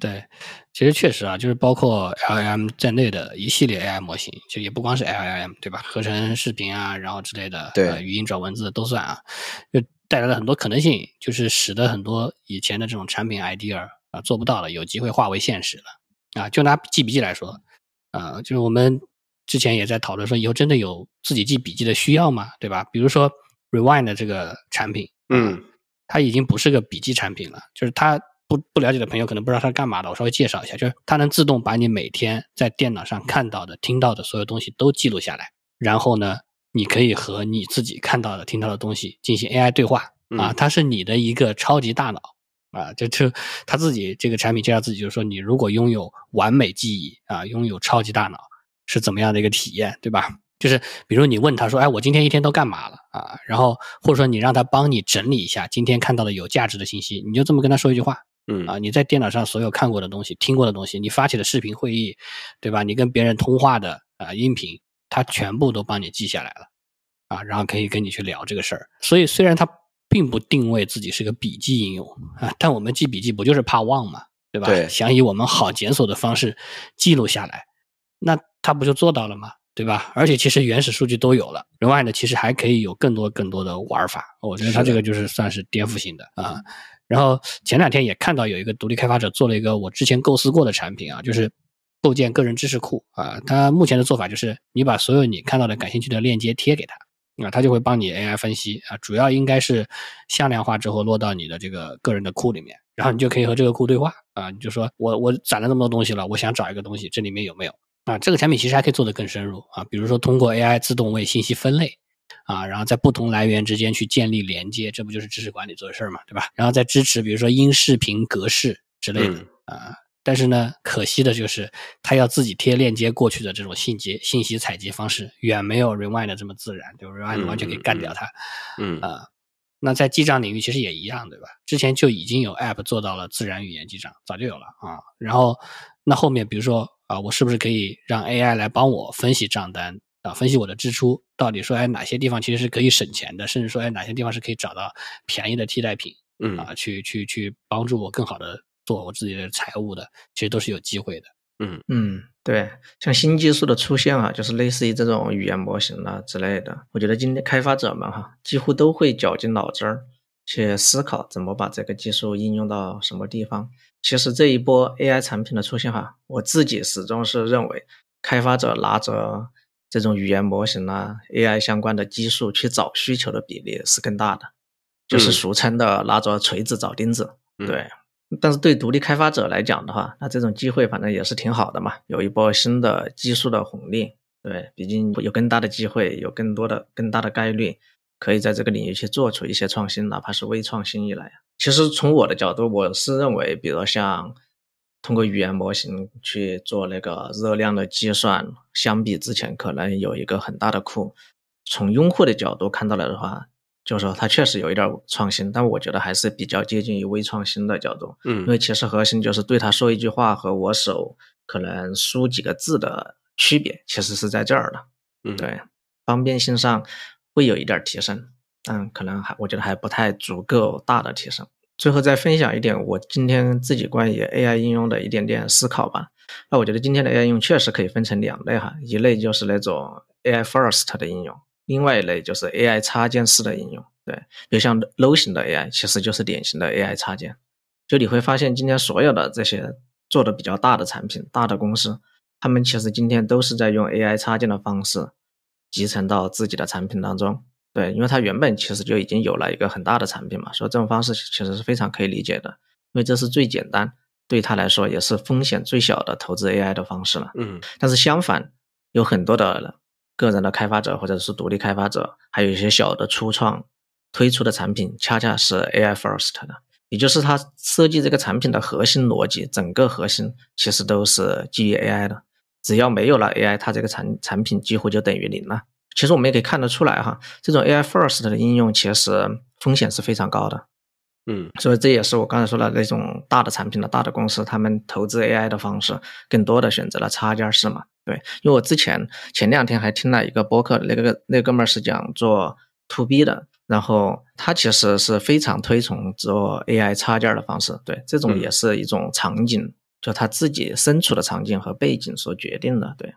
对，其实确实啊，就是包括 L M 在内的一系列 AI 模型，就也不光是 L M 对吧？合成视频啊，然后之类的，对，语音转文字都算啊，就带来了很多可能性，就是使得很多以前的这种产品 idea 啊做不到了，有机会化为现实了啊。就拿记笔记来说，啊，就是我们之前也在讨论说，以后真的有自己记笔记的需要吗？对吧？比如说 Rewind 的这个产品，嗯，它已经不是个笔记产品了，就是它。不不了解的朋友可能不知道它干嘛的，我稍微介绍一下，就是它能自动把你每天在电脑上看到的、听到的所有东西都记录下来，然后呢，你可以和你自己看到的、听到的东西进行 AI 对话啊，它是你的一个超级大脑啊，就就它自己这个产品介绍自己就是说，你如果拥有完美记忆啊，拥有超级大脑是怎么样的一个体验，对吧？就是比如你问他说，哎，我今天一天都干嘛了啊？然后或者说你让他帮你整理一下今天看到的有价值的信息，你就这么跟他说一句话。嗯啊，你在电脑上所有看过的东西、听过的东西，你发起的视频会议，对吧？你跟别人通话的啊音频，他全部都帮你记下来了，啊，然后可以跟你去聊这个事儿。所以虽然他并不定位自己是个笔记应用啊，但我们记笔记不就是怕忘嘛，对吧？对，想以我们好检索的方式记录下来，那他不就做到了吗？对吧？而且其实原始数据都有了，另外呢，其实还可以有更多更多的玩法。我觉得它这个就是算是颠覆性的啊。然后前两天也看到有一个独立开发者做了一个我之前构思过的产品啊，就是构建个人知识库啊。他目前的做法就是你把所有你看到的感兴趣的链接贴给他啊，他就会帮你 AI 分析啊。主要应该是向量化之后落到你的这个个人的库里面然后你就可以和这个库对话啊，你就说我我攒了那么多东西了，我想找一个东西，这里面有没有啊？这个产品其实还可以做得更深入啊，比如说通过 AI 自动为信息分类啊，然后在不同来源之间去建立连接，这不就是知识管理做的事儿嘛，对吧？然后再支持比如说音视频格式之类的啊。但是呢，可惜的就是它要自己贴链接过去的这种信息信息采集方式，远没有 Rewind 这么自然，就 Rewind 完全可以干掉它。嗯啊，那在记账领域其实也一样，对吧？之前就已经有 App 做到了自然语言记账，早就有了啊。然后那后面比如说啊，我是不是可以让 AI 来帮我分析账单啊，分析我的支出，到底说哎哪些地方其实是可以省钱的，甚至说哎哪些地方是可以找到便宜的替代品，嗯啊，去去去帮助我更好的。做我自己的财务的，其实都是有机会的。嗯嗯，对，像新技术的出现啊，就是类似于这种语言模型啊之类的。我觉得今天开发者们哈，几乎都会绞尽脑汁儿去思考怎么把这个技术应用到什么地方。其实这一波 AI 产品的出现哈，我自己始终是认为，开发者拿着这种语言模型啊、AI 相关的技术去找需求的比例是更大的，就是俗称的拿着锤子找钉子。对。但是对独立开发者来讲的话，那这种机会反正也是挺好的嘛，有一波新的技术的红利。对，毕竟有更大的机会，有更多的、更大的概率，可以在这个领域去做出一些创新，哪怕是微创新一来。其实从我的角度，我是认为，比如像通过语言模型去做那个热量的计算，相比之前可能有一个很大的库。从用户的角度看到了的话。就是说，它确实有一点创新，但我觉得还是比较接近于微创新的角度。嗯，因为其实核心就是对他说一句话和我手可能输几个字的区别，其实是在这儿的。嗯，对，方便性上会有一点提升，但可能还我觉得还不太足够大的提升。最后再分享一点我今天自己关于 AI 应用的一点点思考吧。那我觉得今天的 AI 应用确实可以分成两类哈，一类就是那种 AI first 的应用。另外一类就是 AI 插件式的应用，对，比如像 Low 型的 AI，其实就是典型的 AI 插件。就你会发现，今天所有的这些做的比较大的产品、大的公司，他们其实今天都是在用 AI 插件的方式集成到自己的产品当中。对，因为它原本其实就已经有了一个很大的产品嘛，所以这种方式其实是非常可以理解的，因为这是最简单，对他来说也是风险最小的投资 AI 的方式了。嗯，但是相反，有很多的。个人的开发者或者是独立开发者，还有一些小的初创推出的产品，恰恰是 AI first 的，也就是它设计这个产品的核心逻辑，整个核心其实都是基于 AI 的。只要没有了 AI，它这个产产品几乎就等于零了。其实我们也可以看得出来哈，这种 AI first 的应用其实风险是非常高的。嗯，所以这也是我刚才说的那种大的产品的大的公司，他们投资 AI 的方式，更多的选择了插件式嘛。对，因为我之前前两天还听了一个播客，那个那哥们儿是讲做 To B 的，然后他其实是非常推崇做 AI 插件的方式。对，这种也是一种场景，就他自己身处的场景和背景所决定的。对，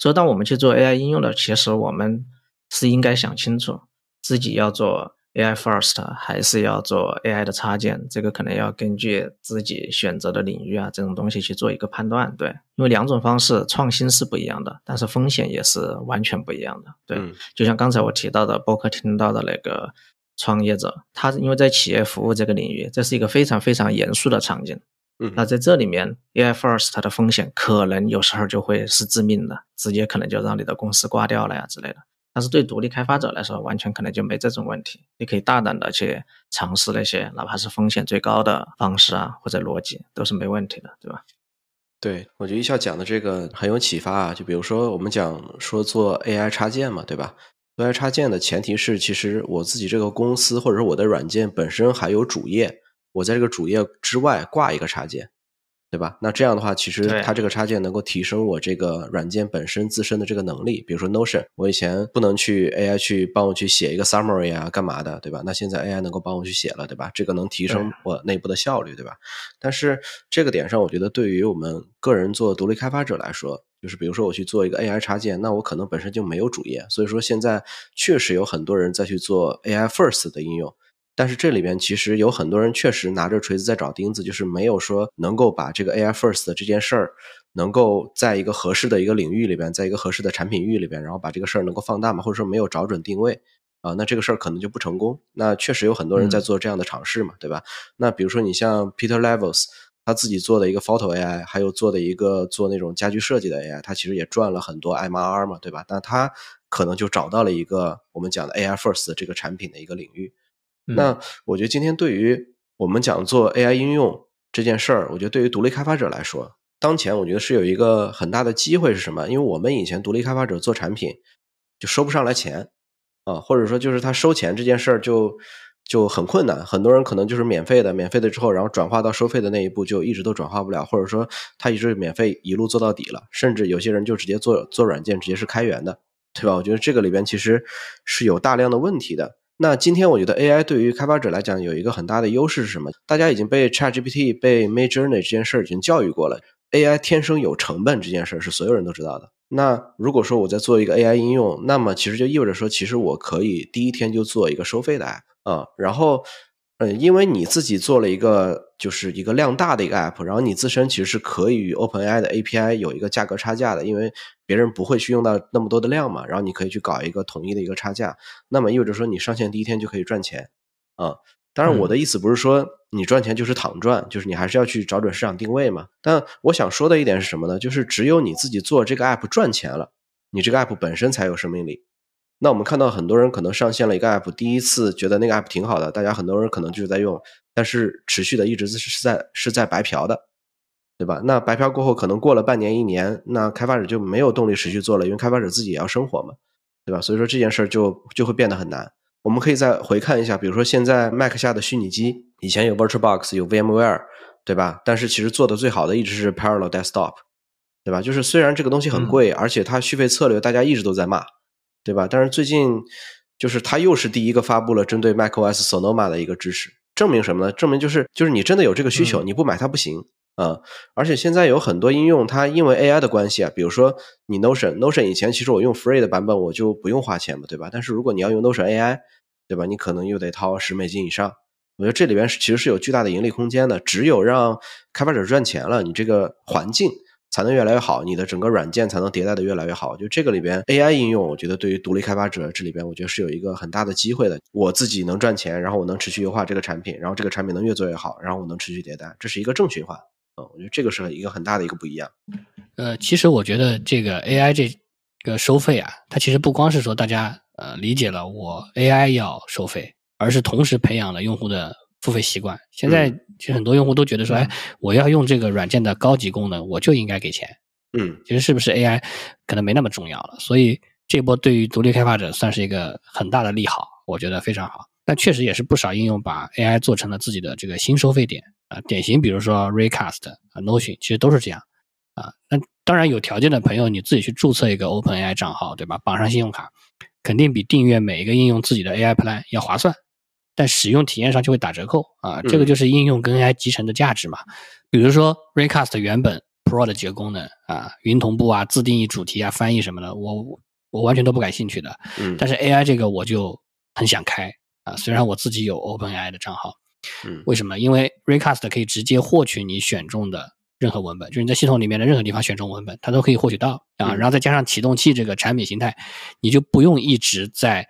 所以当我们去做 AI 应用的，其实我们是应该想清楚自己要做。AI first 还是要做 AI 的插件，这个可能要根据自己选择的领域啊，这种东西去做一个判断。对，因为两种方式创新是不一样的，但是风险也是完全不一样的。对，就像刚才我提到的，播客听到的那个创业者，他因为在企业服务这个领域，这是一个非常非常严肃的场景。嗯，那在这里面，AI first 的风险可能有时候就会是致命的，直接可能就让你的公司挂掉了呀之类的。但是对独立开发者来说，完全可能就没这种问题。你可以大胆的去尝试那些哪怕是风险最高的方式啊，或者逻辑都是没问题的，对吧？对，我觉得一笑讲的这个很有启发啊。就比如说我们讲说做 AI 插件嘛，对吧？AI 插件的前提是，其实我自己这个公司或者是我的软件本身还有主页，我在这个主页之外挂一个插件。对吧？那这样的话，其实它这个插件能够提升我这个软件本身自身的这个能力。比如说 Notion，我以前不能去 AI 去帮我去写一个 summary 啊，干嘛的，对吧？那现在 AI 能够帮我去写了，对吧？这个能提升我内部的效率，对吧？但是这个点上，我觉得对于我们个人做独立开发者来说，就是比如说我去做一个 AI 插件，那我可能本身就没有主页，所以说现在确实有很多人在去做 AI first 的应用。但是这里边其实有很多人确实拿着锤子在找钉子，就是没有说能够把这个 AI first 的这件事儿，能够在一个合适的一个领域里边，在一个合适的产品域里边，然后把这个事儿能够放大嘛，或者说没有找准定位。啊，那这个事儿可能就不成功。那确实有很多人在做这样的尝试嘛，对吧？那比如说你像 Peter Levels，他自己做的一个 Photo AI，还有做的一个做那种家居设计的 AI，他其实也赚了很多 MRR 嘛，对吧？但他可能就找到了一个我们讲的 AI First 这个产品的一个领域。那我觉得今天对于我们讲做 AI 应用这件事儿，我觉得对于独立开发者来说，当前我觉得是有一个很大的机会是什么？因为我们以前独立开发者做产品就收不上来钱啊，或者说就是他收钱这件事儿就就很困难。很多人可能就是免费的，免费的之后，然后转化到收费的那一步就一直都转化不了，或者说他一直免费一路做到底了，甚至有些人就直接做做软件直接是开源的，对吧？我觉得这个里边其实是有大量的问题的。那今天我觉得 AI 对于开发者来讲有一个很大的优势是什么？大家已经被 ChatGPT、被 Midjourney 这件事儿已经教育过了，AI 天生有成本这件事儿是所有人都知道的。那如果说我在做一个 AI 应用，那么其实就意味着说，其实我可以第一天就做一个收费的 App 啊，然后。嗯，因为你自己做了一个，就是一个量大的一个 app，然后你自身其实是可以与 OpenAI 的 API 有一个价格差价的，因为别人不会去用到那么多的量嘛，然后你可以去搞一个统一的一个差价，那么意味着说你上线第一天就可以赚钱啊。当然，我的意思不是说你赚钱就是躺赚，就是你还是要去找准市场定位嘛。但我想说的一点是什么呢？就是只有你自己做这个 app 赚钱了，你这个 app 本身才有生命力。那我们看到很多人可能上线了一个 app，第一次觉得那个 app 挺好的，大家很多人可能就是在用，但是持续的一直是是在是在白嫖的，对吧？那白嫖过后，可能过了半年一年，那开发者就没有动力持续做了，因为开发者自己也要生活嘛，对吧？所以说这件事儿就就会变得很难。我们可以再回看一下，比如说现在 Mac 下的虚拟机，以前有 VirtualBox，有 VMware，对吧？但是其实做的最好的一直是 Parallel Desktop，对吧？就是虽然这个东西很贵，而且它续费策略大家一直都在骂。对吧？但是最近就是它又是第一个发布了针对 macOS Sonoma 的一个支持，证明什么呢？证明就是就是你真的有这个需求，你不买它不行啊！而且现在有很多应用，它因为 AI 的关系啊，比如说你 Notion，Notion 以前其实我用 Free 的版本我就不用花钱嘛，对吧？但是如果你要用 Notion AI，对吧？你可能又得掏十美金以上。我觉得这里边是其实是有巨大的盈利空间的，只有让开发者赚钱了，你这个环境。才能越来越好，你的整个软件才能迭代的越来越好。就这个里边 AI 应用，我觉得对于独立开发者这里边，我觉得是有一个很大的机会的。我自己能赚钱，然后我能持续优化这个产品，然后这个产品能越做越好，然后我能持续迭代，这是一个正循环。嗯，我觉得这个是一个很大的一个不一样。呃，其实我觉得这个 AI 这个收费啊，它其实不光是说大家呃理解了我 AI 要收费，而是同时培养了用户的。付费习惯，现在其实很多用户都觉得说，哎，我要用这个软件的高级功能，我就应该给钱。嗯，其实是不是 AI 可能没那么重要了，所以这波对于独立开发者算是一个很大的利好，我觉得非常好。但确实也是不少应用把 AI 做成了自己的这个新收费点啊，典型比如说 Recast 啊，Notion 其实都是这样啊。那当然有条件的朋友，你自己去注册一个 OpenAI 账号，对吧？绑上信用卡，肯定比订阅每一个应用自己的 AI Plan 要划算。但使用体验上就会打折扣啊，这个就是应用跟 AI 集成的价值嘛。比如说 Recast 原本 Pro 的几个功能啊，云同步啊、自定义主题啊、翻译什么的，我我完全都不感兴趣的。嗯。但是 AI 这个我就很想开啊，虽然我自己有 OpenAI 的账号。嗯。为什么？因为 Recast 可以直接获取你选中的任何文本，就是你在系统里面的任何地方选中文本，它都可以获取到啊。然后再加上启动器这个产品形态，你就不用一直在。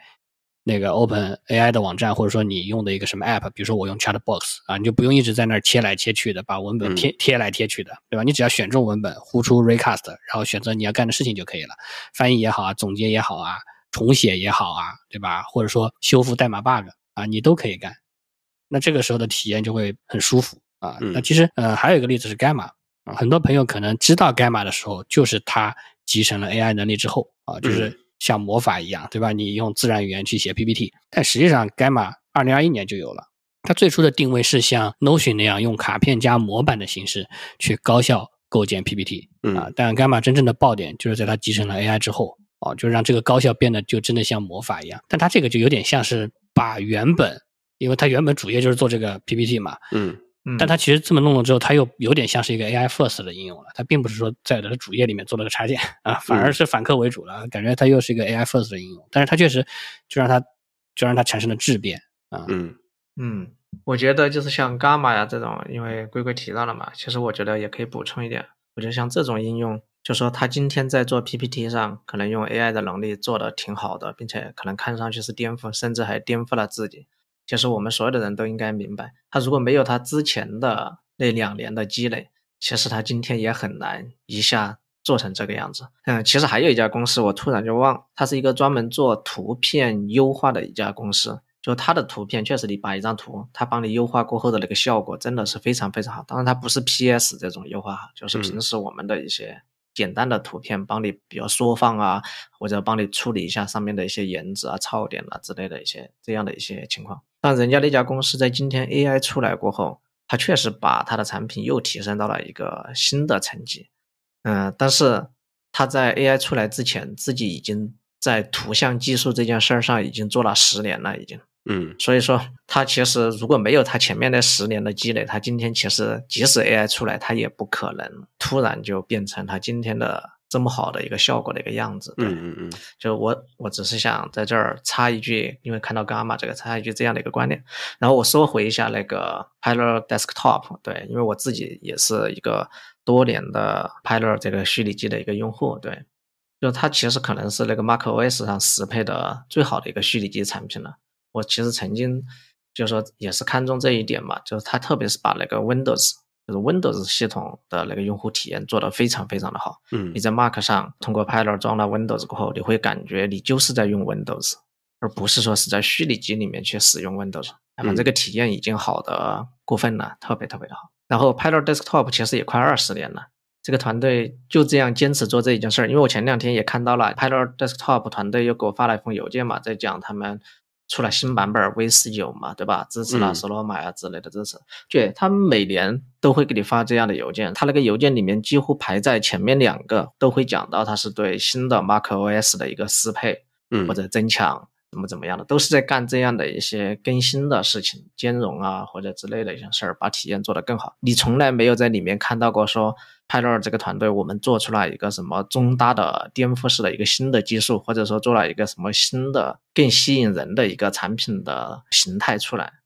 那个 Open AI 的网站，或者说你用的一个什么 App，比如说我用 Chatbox 啊，你就不用一直在那儿切来切去的，把文本贴贴来贴去的，对吧？你只要选中文本，呼出 Recast，然后选择你要干的事情就可以了，翻译也好啊，总结也好啊，重写也好啊，对吧？或者说修复代码 bug 啊，你都可以干。那这个时候的体验就会很舒服啊。那其实呃还有一个例子是 Gamma 啊，很多朋友可能知道 Gamma 的时候，就是它集成了 AI 能力之后啊，就是。像魔法一样，对吧？你用自然语言去写 PPT，但实际上，Gamma 二零二一年就有了。它最初的定位是像 Notion 那样用卡片加模板的形式去高效构建 PPT 啊。但 Gamma 真正的爆点就是在它集成了 AI 之后啊，就让这个高效变得就真的像魔法一样。但它这个就有点像是把原本，因为它原本主业就是做这个 PPT 嘛，嗯。但它其实这么弄了之后，它又有点像是一个 AI first 的应用了。它并不是说在它的主页里面做了个插件啊，反而是反客为主了，感觉它又是一个 AI first 的应用。但是它确实就让它就让它产生了质变啊。嗯嗯，我觉得就是像 Gamma 呀这种，因为龟龟提到了嘛，其实我觉得也可以补充一点。我觉得像这种应用，就说他今天在做 PPT 上，可能用 AI 的能力做的挺好的，并且可能看上去是颠覆，甚至还颠覆了自己。其实我们所有的人都应该明白，他如果没有他之前的那两年的积累，其实他今天也很难一下做成这个样子。嗯，其实还有一家公司，我突然就忘，它是一个专门做图片优化的一家公司。就它的图片，确实你把一张图，它帮你优化过后的那个效果真的是非常非常好。当然，它不是 PS 这种优化哈，就是平时我们的一些。简单的图片帮你，比如缩放啊，或者帮你处理一下上面的一些颜值啊、噪点啊之类的一些这样的一些情况。但人家那家公司在今天 AI 出来过后，它确实把它的产品又提升到了一个新的层级。嗯，但是它在 AI 出来之前，自己已经在图像技术这件事儿上已经做了十年了，已经。嗯，所以说他其实如果没有他前面那十年的积累，他今天其实即使 AI 出来，他也不可能突然就变成他今天的这么好的一个效果的一个样子。嗯嗯嗯，就我我只是想在这儿插一句，因为看到伽马这个插一句这样的一个观点，然后我收回一下那个 Pilot Desktop，对，因为我自己也是一个多年的 Pilot 这个虚拟机的一个用户，对，就它其实可能是那个 MacOS 上适配的最好的一个虚拟机产品了。我其实曾经就是说也是看中这一点嘛，就是它特别是把那个 Windows，就是 Windows 系统的那个用户体验做得非常非常的好。嗯，你在 Mac 上通过 Pilot 装了 Windows 过后，你会感觉你就是在用 Windows，而不是说是在虚拟机里面去使用 Windows。那么这个体验已经好的过分了，特别特别的好。然后 Pilot Desktop 其实也快二十年了，这个团队就这样坚持做这一件事儿。因为我前两天也看到了 Pilot Desktop 团队又给我发了一封邮件嘛，在讲他们。出了新版本 V 十九嘛，对吧？支持了索罗玛呀之类的支持。对，他们每年都会给你发这样的邮件，他那个邮件里面几乎排在前面两个，都会讲到它是对新的 MacOS 的一个适配，嗯，或者增强怎么怎么样的，都是在干这样的一些更新的事情，兼容啊或者之类的一些事儿，把体验做得更好。你从来没有在里面看到过说。泰勒这个团队，我们做出了一个什么中大的颠覆式的一个新的技术，或者说做了一个什么新的更吸引人的一个产品的形态出来。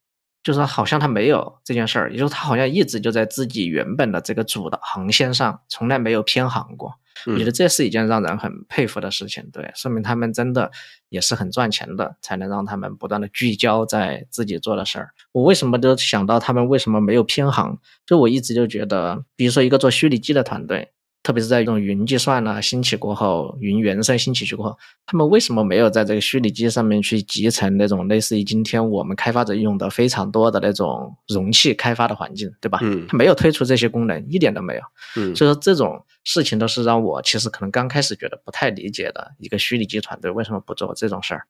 就是好像他没有这件事儿，也就是他好像一直就在自己原本的这个主的航线上，从来没有偏航过。我觉得这是一件让人很佩服的事情，对，说明他们真的也是很赚钱的，才能让他们不断的聚焦在自己做的事儿。我为什么都想到他们为什么没有偏航？就我一直就觉得，比如说一个做虚拟机的团队。特别是在用云计算呢兴起过后，云原生兴起过后，他们为什么没有在这个虚拟机上面去集成那种类似于今天我们开发者用的非常多的那种容器开发的环境，对吧？嗯，他没有推出这些功能，一点都没有。嗯，所以说这种事情都是让我其实可能刚开始觉得不太理解的一个虚拟机团队为什么不做这种事儿。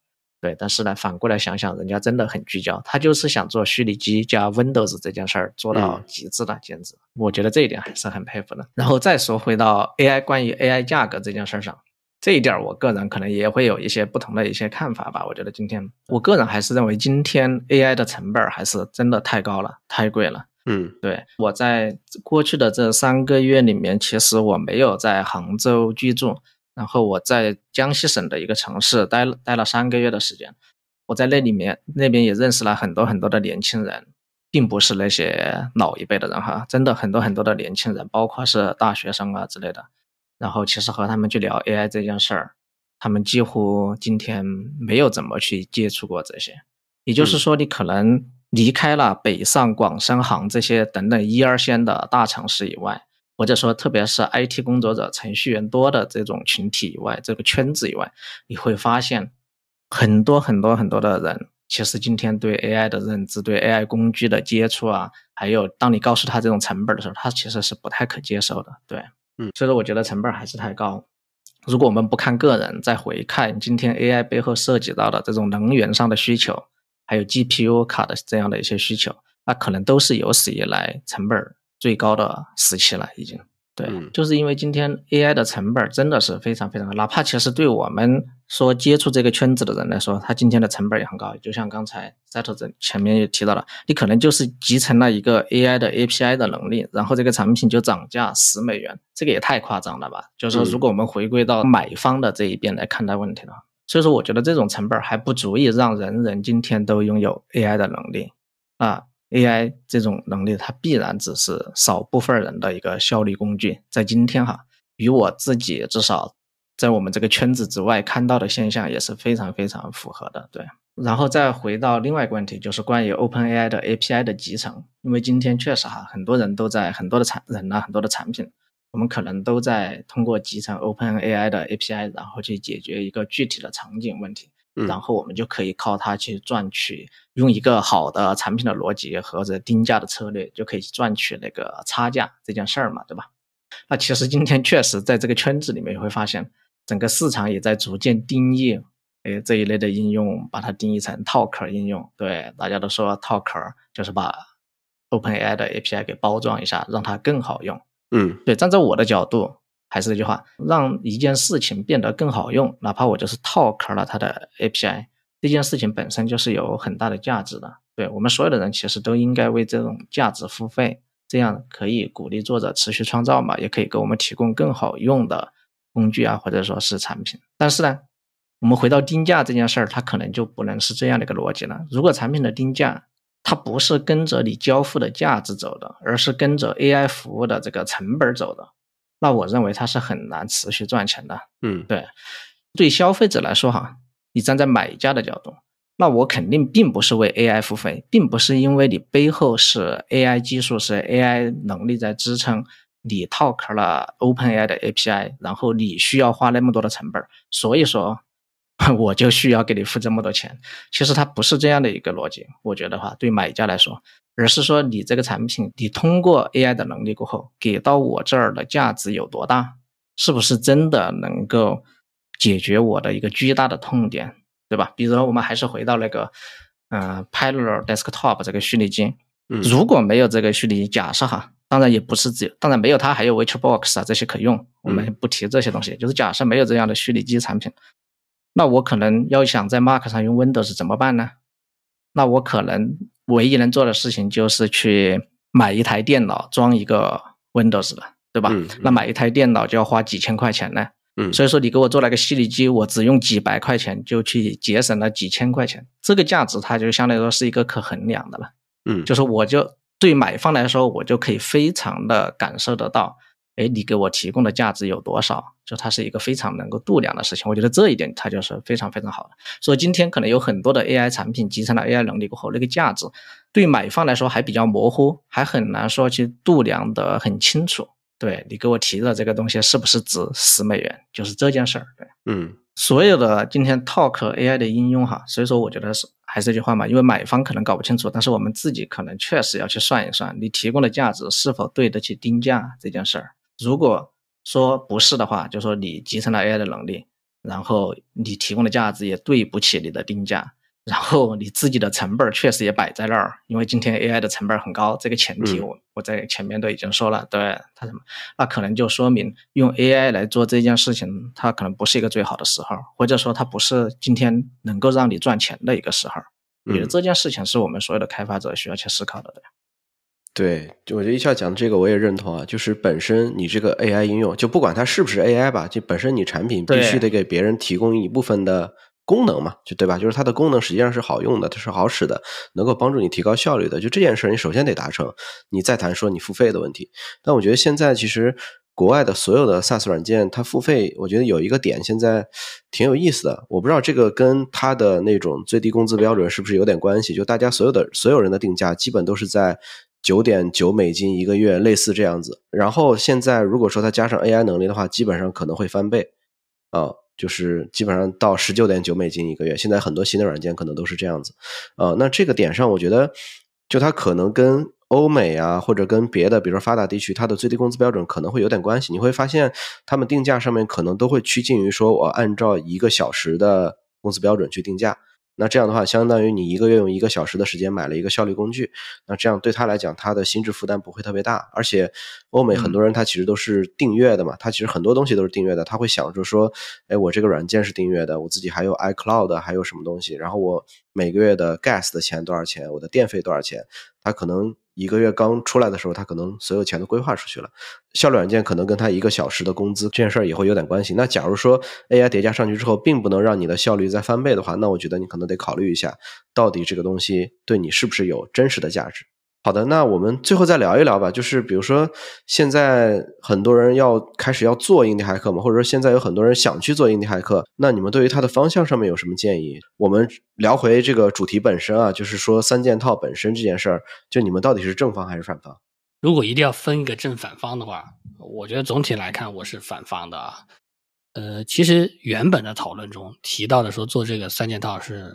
对，但是呢，反过来想想，人家真的很聚焦，他就是想做虚拟机加 Windows 这件事儿做到极致的，简直，我觉得这一点还是很佩服的。然后再说回到 AI，关于 AI 价格这件事儿上，这一点我个人可能也会有一些不同的一些看法吧。我觉得今天，我个人还是认为今天 AI 的成本还是真的太高了，太贵了。嗯，对，我在过去的这三个月里面，其实我没有在杭州居住。然后我在江西省的一个城市待了待了三个月的时间，我在那里面那边也认识了很多很多的年轻人，并不是那些老一辈的人哈，真的很多很多的年轻人，包括是大学生啊之类的。然后其实和他们去聊 AI 这件事儿，他们几乎今天没有怎么去接触过这些。也就是说，你可能离开了北上广深杭这些等等一二线的大城市以外。或者说，特别是 IT 工作者、程序员多的这种群体以外，这个圈子以外，你会发现很多很多很多的人，其实今天对 AI 的认知、对 AI 工具的接触啊，还有当你告诉他这种成本的时候，他其实是不太可接受的。对，嗯，所以说我觉得成本还是太高。如果我们不看个人，再回看今天 AI 背后涉及到的这种能源上的需求，还有 GPU 卡的这样的一些需求，那可能都是有史以来成本。最高的时期了，已经对，就是因为今天 AI 的成本真的是非常非常高，哪怕其实对我们说接触这个圈子的人来说，它今天的成本也很高。就像刚才 Settle 前面也提到了，你可能就是集成了一个 AI 的 API 的能力，然后这个产品就涨价十美元，这个也太夸张了吧？就是说，如果我们回归到买方的这一边来看待问题的话，所以说我觉得这种成本还不足以让人人今天都拥有 AI 的能力啊。AI 这种能力，它必然只是少部分人的一个效率工具。在今天哈，与我自己至少在我们这个圈子之外看到的现象也是非常非常符合的。对，然后再回到另外一个问题，就是关于 OpenAI 的 API 的集成，因为今天确实哈，很多人都在很多的产人呢，很多的产品，我们可能都在通过集成 OpenAI 的 API，然后去解决一个具体的场景问题。然后我们就可以靠它去赚取，用一个好的产品的逻辑和这定价的策略，就可以赚取那个差价这件事儿嘛，对吧？那其实今天确实在这个圈子里面，会发现整个市场也在逐渐定义，哎，这一类的应用把它定义成套壳应用。对，大家都说套壳就是把 OpenAI 的 API 给包装一下，让它更好用。嗯，对，站在我的角度。还是那句话，让一件事情变得更好用，哪怕我就是套壳了它的 API，这件事情本身就是有很大的价值的。对我们所有的人其实都应该为这种价值付费，这样可以鼓励作者持续创造嘛，也可以给我们提供更好用的工具啊，或者说是产品。但是呢，我们回到定价这件事儿，它可能就不能是这样的一个逻辑了。如果产品的定价它不是跟着你交付的价值走的，而是跟着 AI 服务的这个成本走的。那我认为它是很难持续赚钱的。嗯，对，对消费者来说哈，你站在买家的角度，那我肯定并不是为 AI 付费，并不是因为你背后是 AI 技术是 AI 能力在支撑，你套壳了 OpenAI 的 API，然后你需要花那么多的成本，所以说 *laughs* 我就需要给你付这么多钱。其实它不是这样的一个逻辑，我觉得话对买家来说。而是说，你这个产品，你通过 AI 的能力过后，给到我这儿的价值有多大？是不是真的能够解决我的一个巨大的痛点，对吧？比如说，我们还是回到那个，嗯，Parallel Desktop 这个虚拟机，如果没有这个虚拟机，假设哈，当然也不是只有，当然没有它，还有 VirtualBox 啊这些可用，我们不提这些东西，就是假设没有这样的虚拟机产品，那我可能要想在 Mac 上用 Windows 怎么办呢？那我可能。唯一能做的事情就是去买一台电脑装一个 Windows 了，对吧？那买一台电脑就要花几千块钱呢。嗯，所以说你给我做了个虚拟机，我只用几百块钱就去节省了几千块钱，这个价值它就相对来说是一个可衡量的了。嗯，就是我就对买方来说，我就可以非常的感受得到。哎，你给我提供的价值有多少？就它是一个非常能够度量的事情。我觉得这一点它就是非常非常好的。所以今天可能有很多的 AI 产品集成了 AI 能力过后，那个价值对买方来说还比较模糊，还很难说去度量的很清楚。对你给我提的这个东西是不是值十美元？就是这件事儿。对，嗯，所有的今天 Talk AI 的应用哈，所以说我觉得是还是这句话嘛，因为买方可能搞不清楚，但是我们自己可能确实要去算一算，你提供的价值是否对得起定价这件事儿。如果说不是的话，就说你集成了 AI 的能力，然后你提供的价值也对不起你的定价，然后你自己的成本确实也摆在那儿，因为今天 AI 的成本很高，这个前提我我在前面都已经说了，对它什么，那可能就说明用 AI 来做这件事情，它可能不是一个最好的时候，或者说它不是今天能够让你赚钱的一个时候。我觉得这件事情是我们所有的开发者需要去思考的，对。就我觉得一笑讲的这个我也认同啊，就是本身你这个 AI 应用，就不管它是不是 AI 吧，就本身你产品必须得给别人提供一部分的功能嘛，就对吧？就是它的功能实际上是好用的，它是好使的，能够帮助你提高效率的。就这件事儿，你首先得达成，你再谈说你付费的问题。但我觉得现在其实国外的所有的 SaaS 软件，它付费，我觉得有一个点现在挺有意思的。我不知道这个跟它的那种最低工资标准是不是有点关系？就大家所有的所有人的定价基本都是在。九点九美金一个月，类似这样子。然后现在如果说它加上 AI 能力的话，基本上可能会翻倍，啊，就是基本上到十九点九美金一个月。现在很多新的软件可能都是这样子，啊，那这个点上，我觉得就它可能跟欧美啊，或者跟别的，比如说发达地区，它的最低工资标准可能会有点关系。你会发现，他们定价上面可能都会趋近于说我按照一个小时的工资标准去定价。那这样的话，相当于你一个月用一个小时的时间买了一个效率工具，那这样对他来讲，他的心智负担不会特别大。而且，欧美很多人他其实都是订阅的嘛，他其实很多东西都是订阅的，他会想着说，哎，我这个软件是订阅的，我自己还有 iCloud，还有什么东西，然后我每个月的 gas 的钱多少钱，我的电费多少钱，他可能。一个月刚出来的时候，他可能所有钱都规划出去了。效率软件可能跟他一个小时的工资这件事儿也会有点关系。那假如说 AI 叠加上去之后，并不能让你的效率再翻倍的话，那我觉得你可能得考虑一下，到底这个东西对你是不是有真实的价值。好的，那我们最后再聊一聊吧。就是比如说，现在很多人要开始要做印地骇客嘛，或者说现在有很多人想去做印地骇客，那你们对于它的方向上面有什么建议？我们聊回这个主题本身啊，就是说三件套本身这件事儿，就你们到底是正方还是反方？如果一定要分一个正反方的话，我觉得总体来看我是反方的啊。呃，其实原本的讨论中提到的说做这个三件套是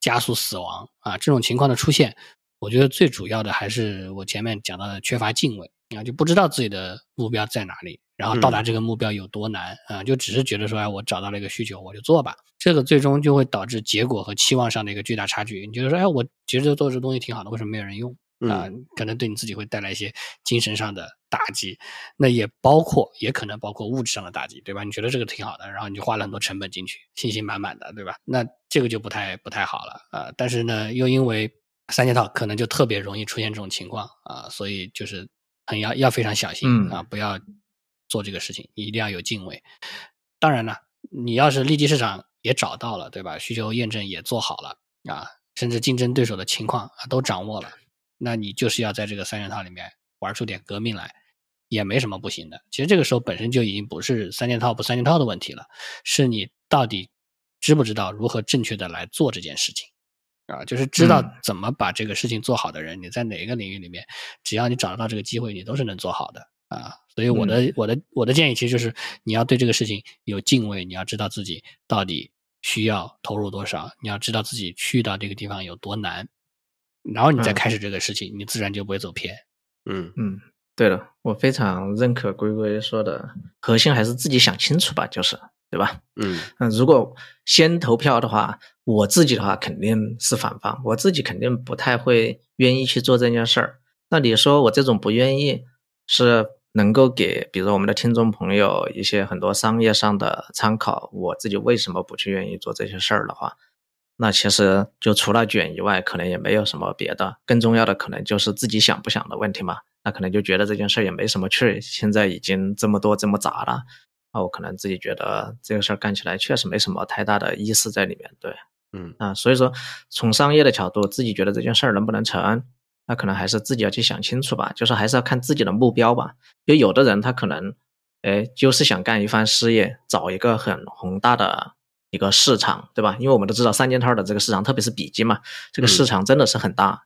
加速死亡啊，这种情况的出现。我觉得最主要的还是我前面讲到的缺乏敬畏啊，就不知道自己的目标在哪里，然后到达这个目标有多难啊，就只是觉得说，哎，我找到了一个需求，我就做吧。这个最终就会导致结果和期望上的一个巨大差距。你觉得说，哎，我其实做这东西挺好的，为什么没有人用啊？可能对你自己会带来一些精神上的打击，那也包括，也可能包括物质上的打击，对吧？你觉得这个挺好的，然后你就花了很多成本进去，信心满满的，对吧？那这个就不太不太好了啊。但是呢，又因为三件套可能就特别容易出现这种情况啊，所以就是很要要非常小心啊，不要做这个事情，你一定要有敬畏。当然了，你要是利基市场也找到了，对吧？需求验证也做好了啊，甚至竞争对手的情况啊都掌握了，那你就是要在这个三件套里面玩出点革命来，也没什么不行的。其实这个时候本身就已经不是三件套不三件套的问题了，是你到底知不知道如何正确的来做这件事情。啊，就是知道怎么把这个事情做好的人，你在哪一个领域里面，只要你找得到这个机会，你都是能做好的啊。所以我的我的我的建议其实就是你要对这个事情有敬畏，你要知道自己到底需要投入多少，你要知道自己去到这个地方有多难，然后你再开始这个事情，你自然就不会走偏。嗯嗯，对了，我非常认可龟龟说的，核心还是自己想清楚吧，就是。对吧？嗯嗯，如果先投票的话，我自己的话肯定是反方，我自己肯定不太会愿意去做这件事儿。那你说我这种不愿意，是能够给比如我们的听众朋友一些很多商业上的参考？我自己为什么不去愿意做这些事儿的话，那其实就除了卷以外，可能也没有什么别的。更重要的可能就是自己想不想的问题嘛。那可能就觉得这件事儿也没什么趣，现在已经这么多这么杂了。啊，我可能自己觉得这个事儿干起来确实没什么太大的意思在里面，对，嗯啊，所以说从商业的角度，自己觉得这件事儿能不能成，那可能还是自己要去想清楚吧，就是还是要看自己的目标吧。就有的人他可能，哎，就是想干一番事业，找一个很宏大的一个市场，对吧？因为我们都知道三件套的这个市场，特别是笔记嘛，这个市场真的是很大。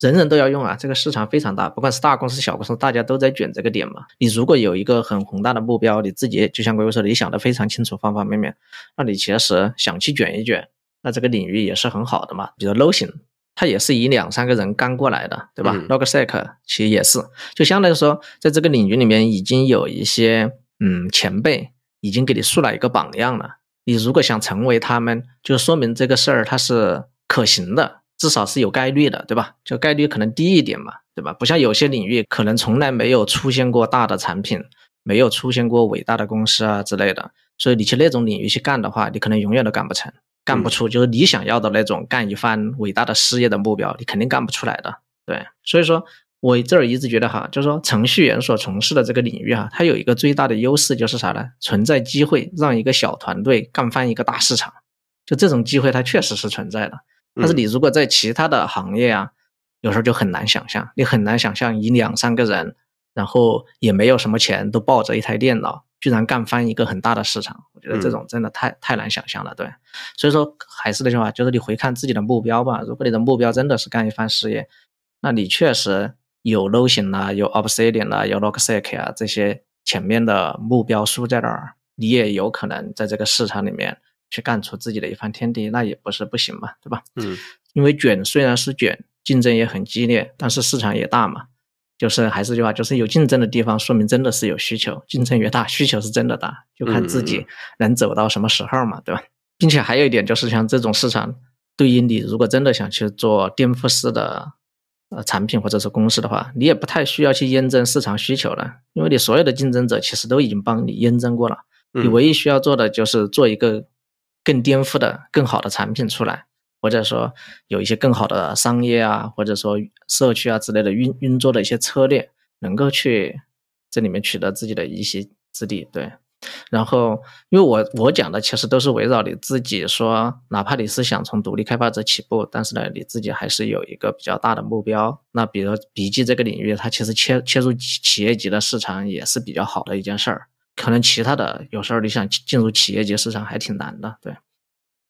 人人都要用啊，这个市场非常大，不管是大公司、小公司，大家都在卷这个点嘛。你如果有一个很宏大的目标，你自己就像龟龟说，你想的非常清楚，方方面面，那你其实想去卷一卷，那这个领域也是很好的嘛。比如 Low 型，它也是以两三个人干过来的，对吧？Logsec 其实也是，就相当于说，在这个领域里面已经有一些嗯前辈已经给你树了一个榜样了。你如果想成为他们，就说明这个事儿它是可行的。至少是有概率的，对吧？就概率可能低一点嘛，对吧？不像有些领域可能从来没有出现过大的产品，没有出现过伟大的公司啊之类的，所以你去那种领域去干的话，你可能永远都干不成，干不出就是你想要的那种干一番伟大的事业的目标，你肯定干不出来的。对，所以说我这儿一直觉得哈，就是说程序员所从事的这个领域哈，它有一个最大的优势就是啥呢？存在机会让一个小团队干翻一个大市场，就这种机会它确实是存在的。但是你如果在其他的行业啊，有时候就很难想象，你很难想象以两三个人，然后也没有什么钱，都抱着一台电脑，居然干翻一个很大的市场。我觉得这种真的太太难想象了，对。所以说还是那句话，就是你回看自己的目标吧。如果你的目标真的是干一番事业，那你确实有 l o g i n 啊，有 Obsidian 啊，有 Logsec 啊这些前面的目标输在那儿，你也有可能在这个市场里面。去干出自己的一番天地，那也不是不行嘛，对吧？嗯，因为卷虽然是卷，竞争也很激烈，但是市场也大嘛。就是还是句话，就是有竞争的地方，说明真的是有需求。竞争越大，需求是真的大，就看自己能走到什么时候嘛，对吧？并且还有一点就是，像这种市场，对于你如果真的想去做颠覆式的呃产品或者是公司的话，你也不太需要去验证市场需求了，因为你所有的竞争者其实都已经帮你验证过了，你唯一需要做的就是做一个。更颠覆的、更好的产品出来，或者说有一些更好的商业啊，或者说社区啊之类的运运作的一些策略，能够去这里面取得自己的一席之地。对，然后，因为我我讲的其实都是围绕你自己说，哪怕你是想从独立开发者起步，但是呢，你自己还是有一个比较大的目标。那比如笔记这个领域，它其实切切入企业级的市场也是比较好的一件事儿。可能其他的有时候你想进入企业级市场还挺难的，对。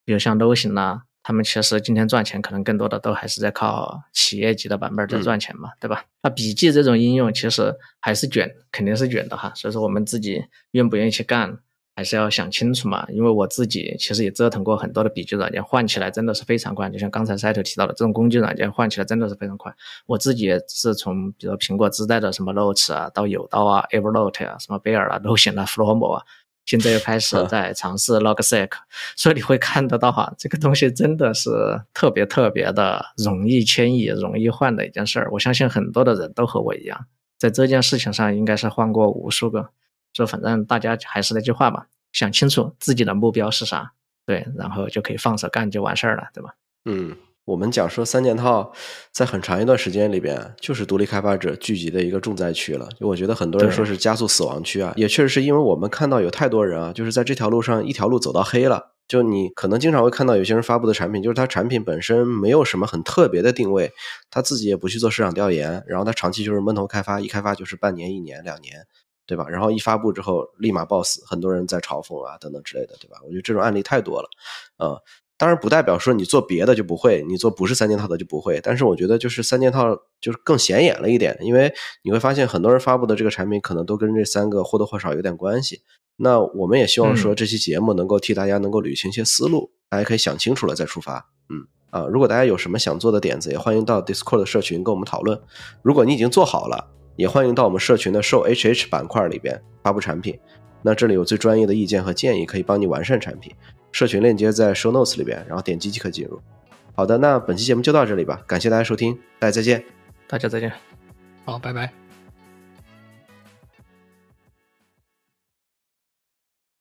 比如像 Notion 呐，他们其实今天赚钱可能更多的都还是在靠企业级的版本在赚钱嘛，对吧？那笔记这种应用其实还是卷，肯定是卷的哈。所以说我们自己愿不愿意去干？还是要想清楚嘛，因为我自己其实也折腾过很多的笔记软件，换起来真的是非常快。就像刚才赛特提到的，这种工具软件换起来真的是非常快。我自己也是从比如苹果自带的什么 Notes 啊，到有道啊、Evernote 啊、什么 Bear 啊、Notion 啊、Flomo 啊，现在又开始在尝试 Logseq。所以你会看得到哈，这个东西真的是特别特别的容易迁移、容易换的一件事儿。我相信很多的人都和我一样，在这件事情上应该是换过无数个。说反正大家还是那句话吧，想清楚自己的目标是啥，对，然后就可以放手干就完事儿了，对吧？嗯，我们讲说三件套在很长一段时间里边就是独立开发者聚集的一个重灾区了。就我觉得很多人说是加速死亡区啊，也确实是因为我们看到有太多人啊，就是在这条路上一条路走到黑了。就你可能经常会看到有些人发布的产品，就是他产品本身没有什么很特别的定位，他自己也不去做市场调研，然后他长期就是闷头开发，一开发就是半年、一年、两年。对吧？然后一发布之后立马爆死，很多人在嘲讽啊等等之类的，对吧？我觉得这种案例太多了，呃，当然不代表说你做别的就不会，你做不是三件套的就不会。但是我觉得就是三件套就是更显眼了一点，因为你会发现很多人发布的这个产品可能都跟这三个或多或少有点关系。那我们也希望说这期节目能够替大家能够捋清一些思路，大家可以想清楚了再出发。嗯啊，如果大家有什么想做的点子，也欢迎到 Discord 社群跟我们讨论。如果你已经做好了。也欢迎到我们社群的 Show HH 板块里边发布产品，那这里有最专业的意见和建议，可以帮你完善产品。社群链接在 Show Notes 里边，然后点击即可进入。好的，那本期节目就到这里吧，感谢大家收听，大家再见，大家再见，好，拜拜。